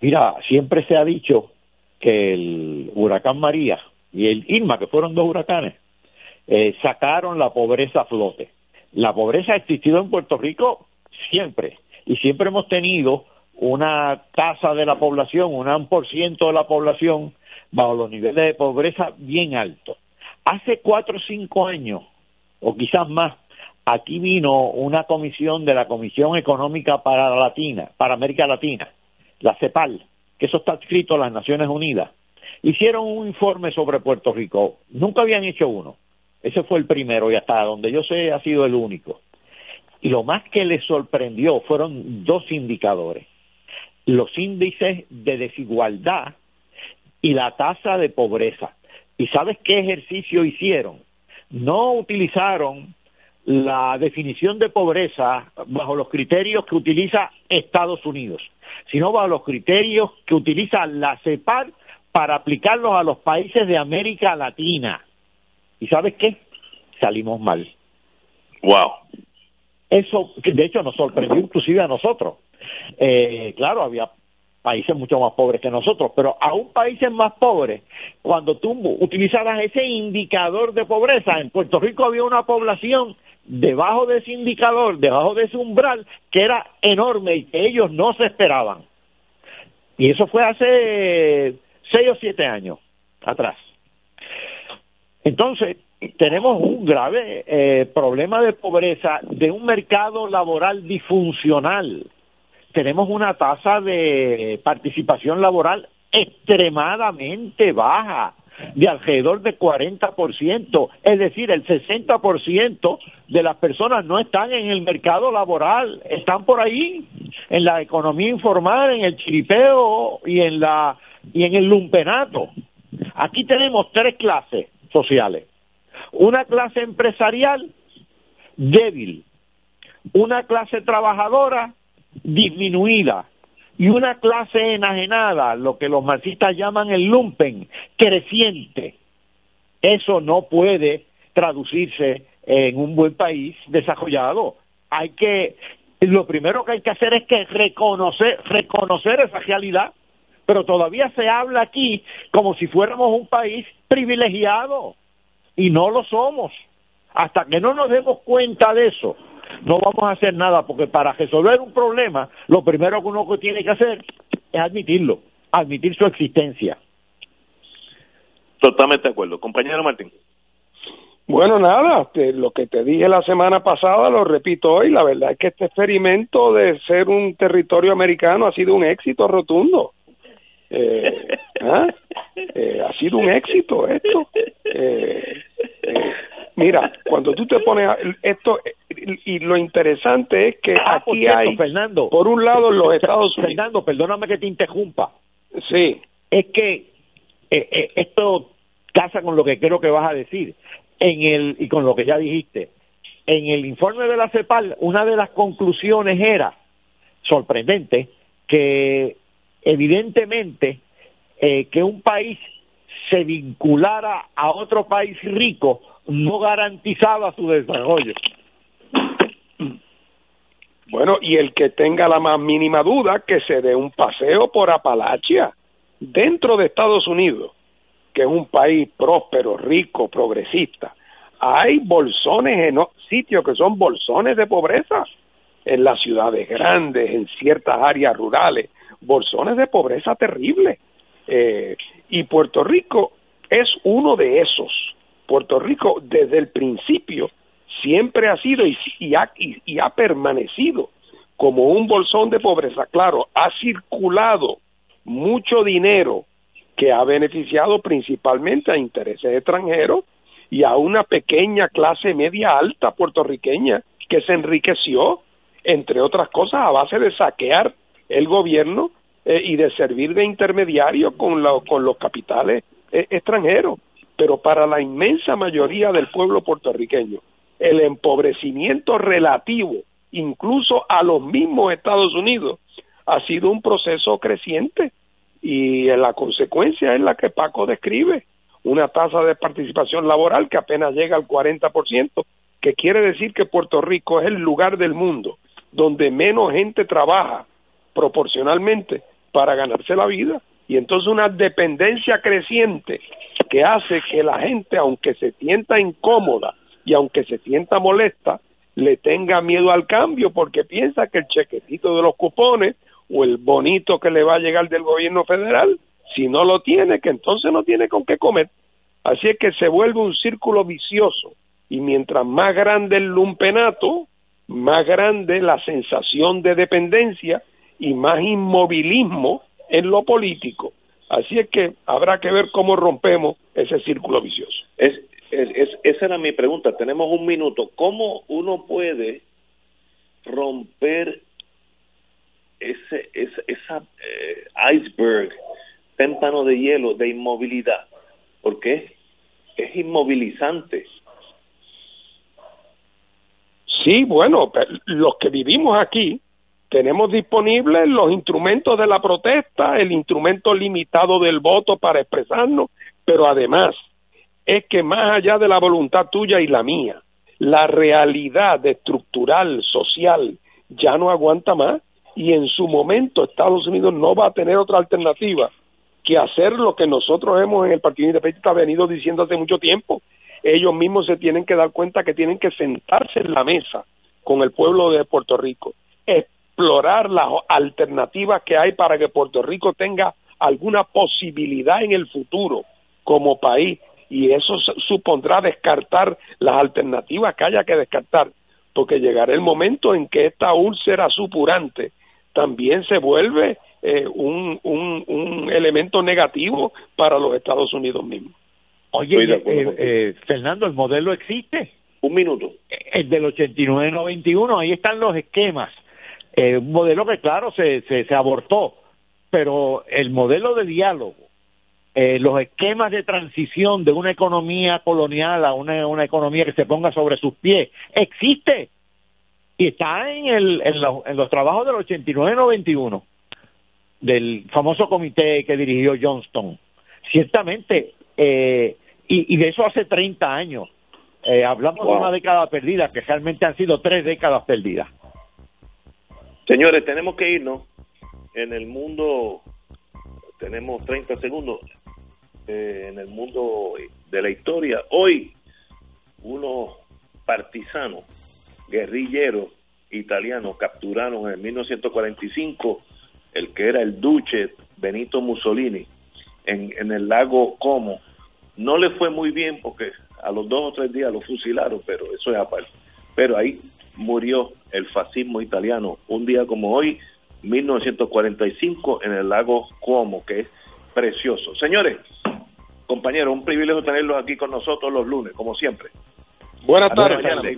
Mira, siempre se ha dicho que el huracán María y el Irma, que fueron dos huracanes, eh, sacaron la pobreza a flote. La pobreza ha existido en Puerto Rico siempre y siempre hemos tenido una tasa de la población, un 1% por ciento de la población bajo los niveles de pobreza bien altos. Hace cuatro o cinco años, o quizás más, aquí vino una comisión de la Comisión Económica para la Latina, para América Latina, la CEPAL, que eso está escrito en las Naciones Unidas, hicieron un informe sobre Puerto Rico. Nunca habían hecho uno. Ese fue el primero y hasta donde yo sé ha sido el único. Y lo más que les sorprendió fueron dos indicadores. Los índices de desigualdad y la tasa de pobreza. ¿Y sabes qué ejercicio hicieron? No utilizaron la definición de pobreza bajo los criterios que utiliza Estados Unidos sino bajo los criterios que utiliza la CEPAL para aplicarlos a los países de América Latina. ¿Y sabes qué? Salimos mal. Wow. Eso, de hecho, nos sorprendió inclusive a nosotros. Eh, claro, había países mucho más pobres que nosotros, pero aún países más pobres, cuando tú utilizabas ese indicador de pobreza, en Puerto Rico había una población debajo de ese indicador, debajo de ese umbral, que era enorme y que ellos no se esperaban. Y eso fue hace seis o siete años atrás. Entonces, tenemos un grave eh, problema de pobreza, de un mercado laboral disfuncional. Tenemos una tasa de participación laboral extremadamente baja de alrededor de 40%, es decir, el 60% de las personas no están en el mercado laboral, están por ahí en la economía informal, en el chiripeo y en la y en el lumpenato. Aquí tenemos tres clases sociales. Una clase empresarial débil, una clase trabajadora disminuida y una clase enajenada, lo que los marxistas llaman el lumpen, creciente. Eso no puede traducirse en un buen país desarrollado. Hay que lo primero que hay que hacer es que reconocer reconocer esa realidad, pero todavía se habla aquí como si fuéramos un país privilegiado y no lo somos. Hasta que no nos demos cuenta de eso, no vamos a hacer nada, porque para resolver un problema, lo primero que uno tiene que hacer es admitirlo, admitir su existencia. Totalmente de acuerdo. Compañero Martín. Bueno, nada, lo que te dije la semana pasada lo repito hoy. La verdad es que este experimento de ser un territorio americano ha sido un éxito rotundo. Eh, ¿ah? eh, ha sido un éxito esto. Eh, mira, cuando tú te pones esto y lo interesante es que ah, aquí hay, Fernando, por un lado, los Estados Unidos. Fernando, perdóname que te interrumpa. Sí. Es que esto casa con lo que creo que vas a decir. En el y con lo que ya dijiste, en el informe de la CEPAL, una de las conclusiones era sorprendente que evidentemente eh, que un país se vinculara a otro país rico no garantizaba su desarrollo. Bueno, y el que tenga la más mínima duda que se dé un paseo por Apalachia dentro de Estados Unidos, que es un país próspero, rico, progresista. Hay bolsones en sitios que son bolsones de pobreza en las ciudades grandes, en ciertas áreas rurales, bolsones de pobreza terrible. Eh, y Puerto Rico es uno de esos. Puerto Rico desde el principio siempre ha sido y, y, ha, y, ha permanecido como un bolsón de pobreza. Claro, ha circulado mucho dinero que ha beneficiado principalmente a intereses extranjeros y a una pequeña clase media alta puertorriqueña que se enriqueció, entre otras cosas, a base de saquear el gobierno eh, y de servir de intermediario con, con los capitales eh, extranjeros. Pero para la inmensa mayoría del pueblo puertorriqueño, el empobrecimiento relativo, incluso a los mismos Estados Unidos, ha sido un proceso creciente y la consecuencia es la que Paco describe, una tasa de participación laboral que apenas llega al 40%, que quiere decir que Puerto Rico es el lugar del mundo donde menos gente trabaja proporcionalmente para ganarse la vida y entonces una dependencia creciente que hace que la gente, aunque se sienta incómoda y aunque se sienta molesta, le tenga miedo al cambio porque piensa que el chequecito de los cupones o el bonito que le va a llegar del gobierno federal, si no lo tiene, que entonces no tiene con qué comer. Así es que se vuelve un círculo vicioso y mientras más grande el lumpenato, más grande la sensación de dependencia y más inmovilismo en lo político. Así es que habrá que ver cómo rompemos ese círculo vicioso. Es, es, esa era mi pregunta. Tenemos un minuto. ¿Cómo uno puede romper ese, ese esa eh, iceberg, témpano de hielo de inmovilidad? Porque es inmovilizante. Sí, bueno, los que vivimos aquí tenemos disponibles los instrumentos de la protesta, el instrumento limitado del voto para expresarnos, pero además es que más allá de la voluntad tuya y la mía, la realidad estructural, social, ya no aguanta más y en su momento Estados Unidos no va a tener otra alternativa que hacer lo que nosotros hemos en el Partido Independiente venido diciendo hace mucho tiempo. Ellos mismos se tienen que dar cuenta que tienen que sentarse en la mesa con el pueblo de Puerto Rico, explorar las alternativas que hay para que Puerto Rico tenga alguna posibilidad en el futuro como país y eso supondrá descartar las alternativas que haya que descartar porque llegará el momento en que esta úlcera supurante también se vuelve eh, un, un, un elemento negativo para los Estados Unidos mismos. Oye, eh, eh, Fernando, el modelo existe. Un minuto. El del 89-91, ahí están los esquemas eh, un modelo que claro se, se, se abortó, pero el modelo de diálogo eh, los esquemas de transición de una economía colonial a una, una economía que se ponga sobre sus pies existe y está en, el, en, los, en los trabajos del 89-91 del famoso comité que dirigió Johnston. Ciertamente, eh, y, de eso hace 30 años. Eh, hablamos de una década perdida, que realmente han sido tres décadas perdidas. Señores, tenemos que irnos. En el mundo, tenemos 30 segundos. Eh, en el mundo de la historia, hoy, unos partisanos, guerrilleros italianos capturaron en 1945 el que era el duce Benito Mussolini en, en el lago Como. No le fue muy bien porque a los dos o tres días lo fusilaron, pero eso es aparte. Pero ahí murió el fascismo italiano un día como hoy, 1945, en el lago Como, que es precioso. Señores, compañeros, un privilegio tenerlos aquí con nosotros los lunes, como siempre. Buenas tardes.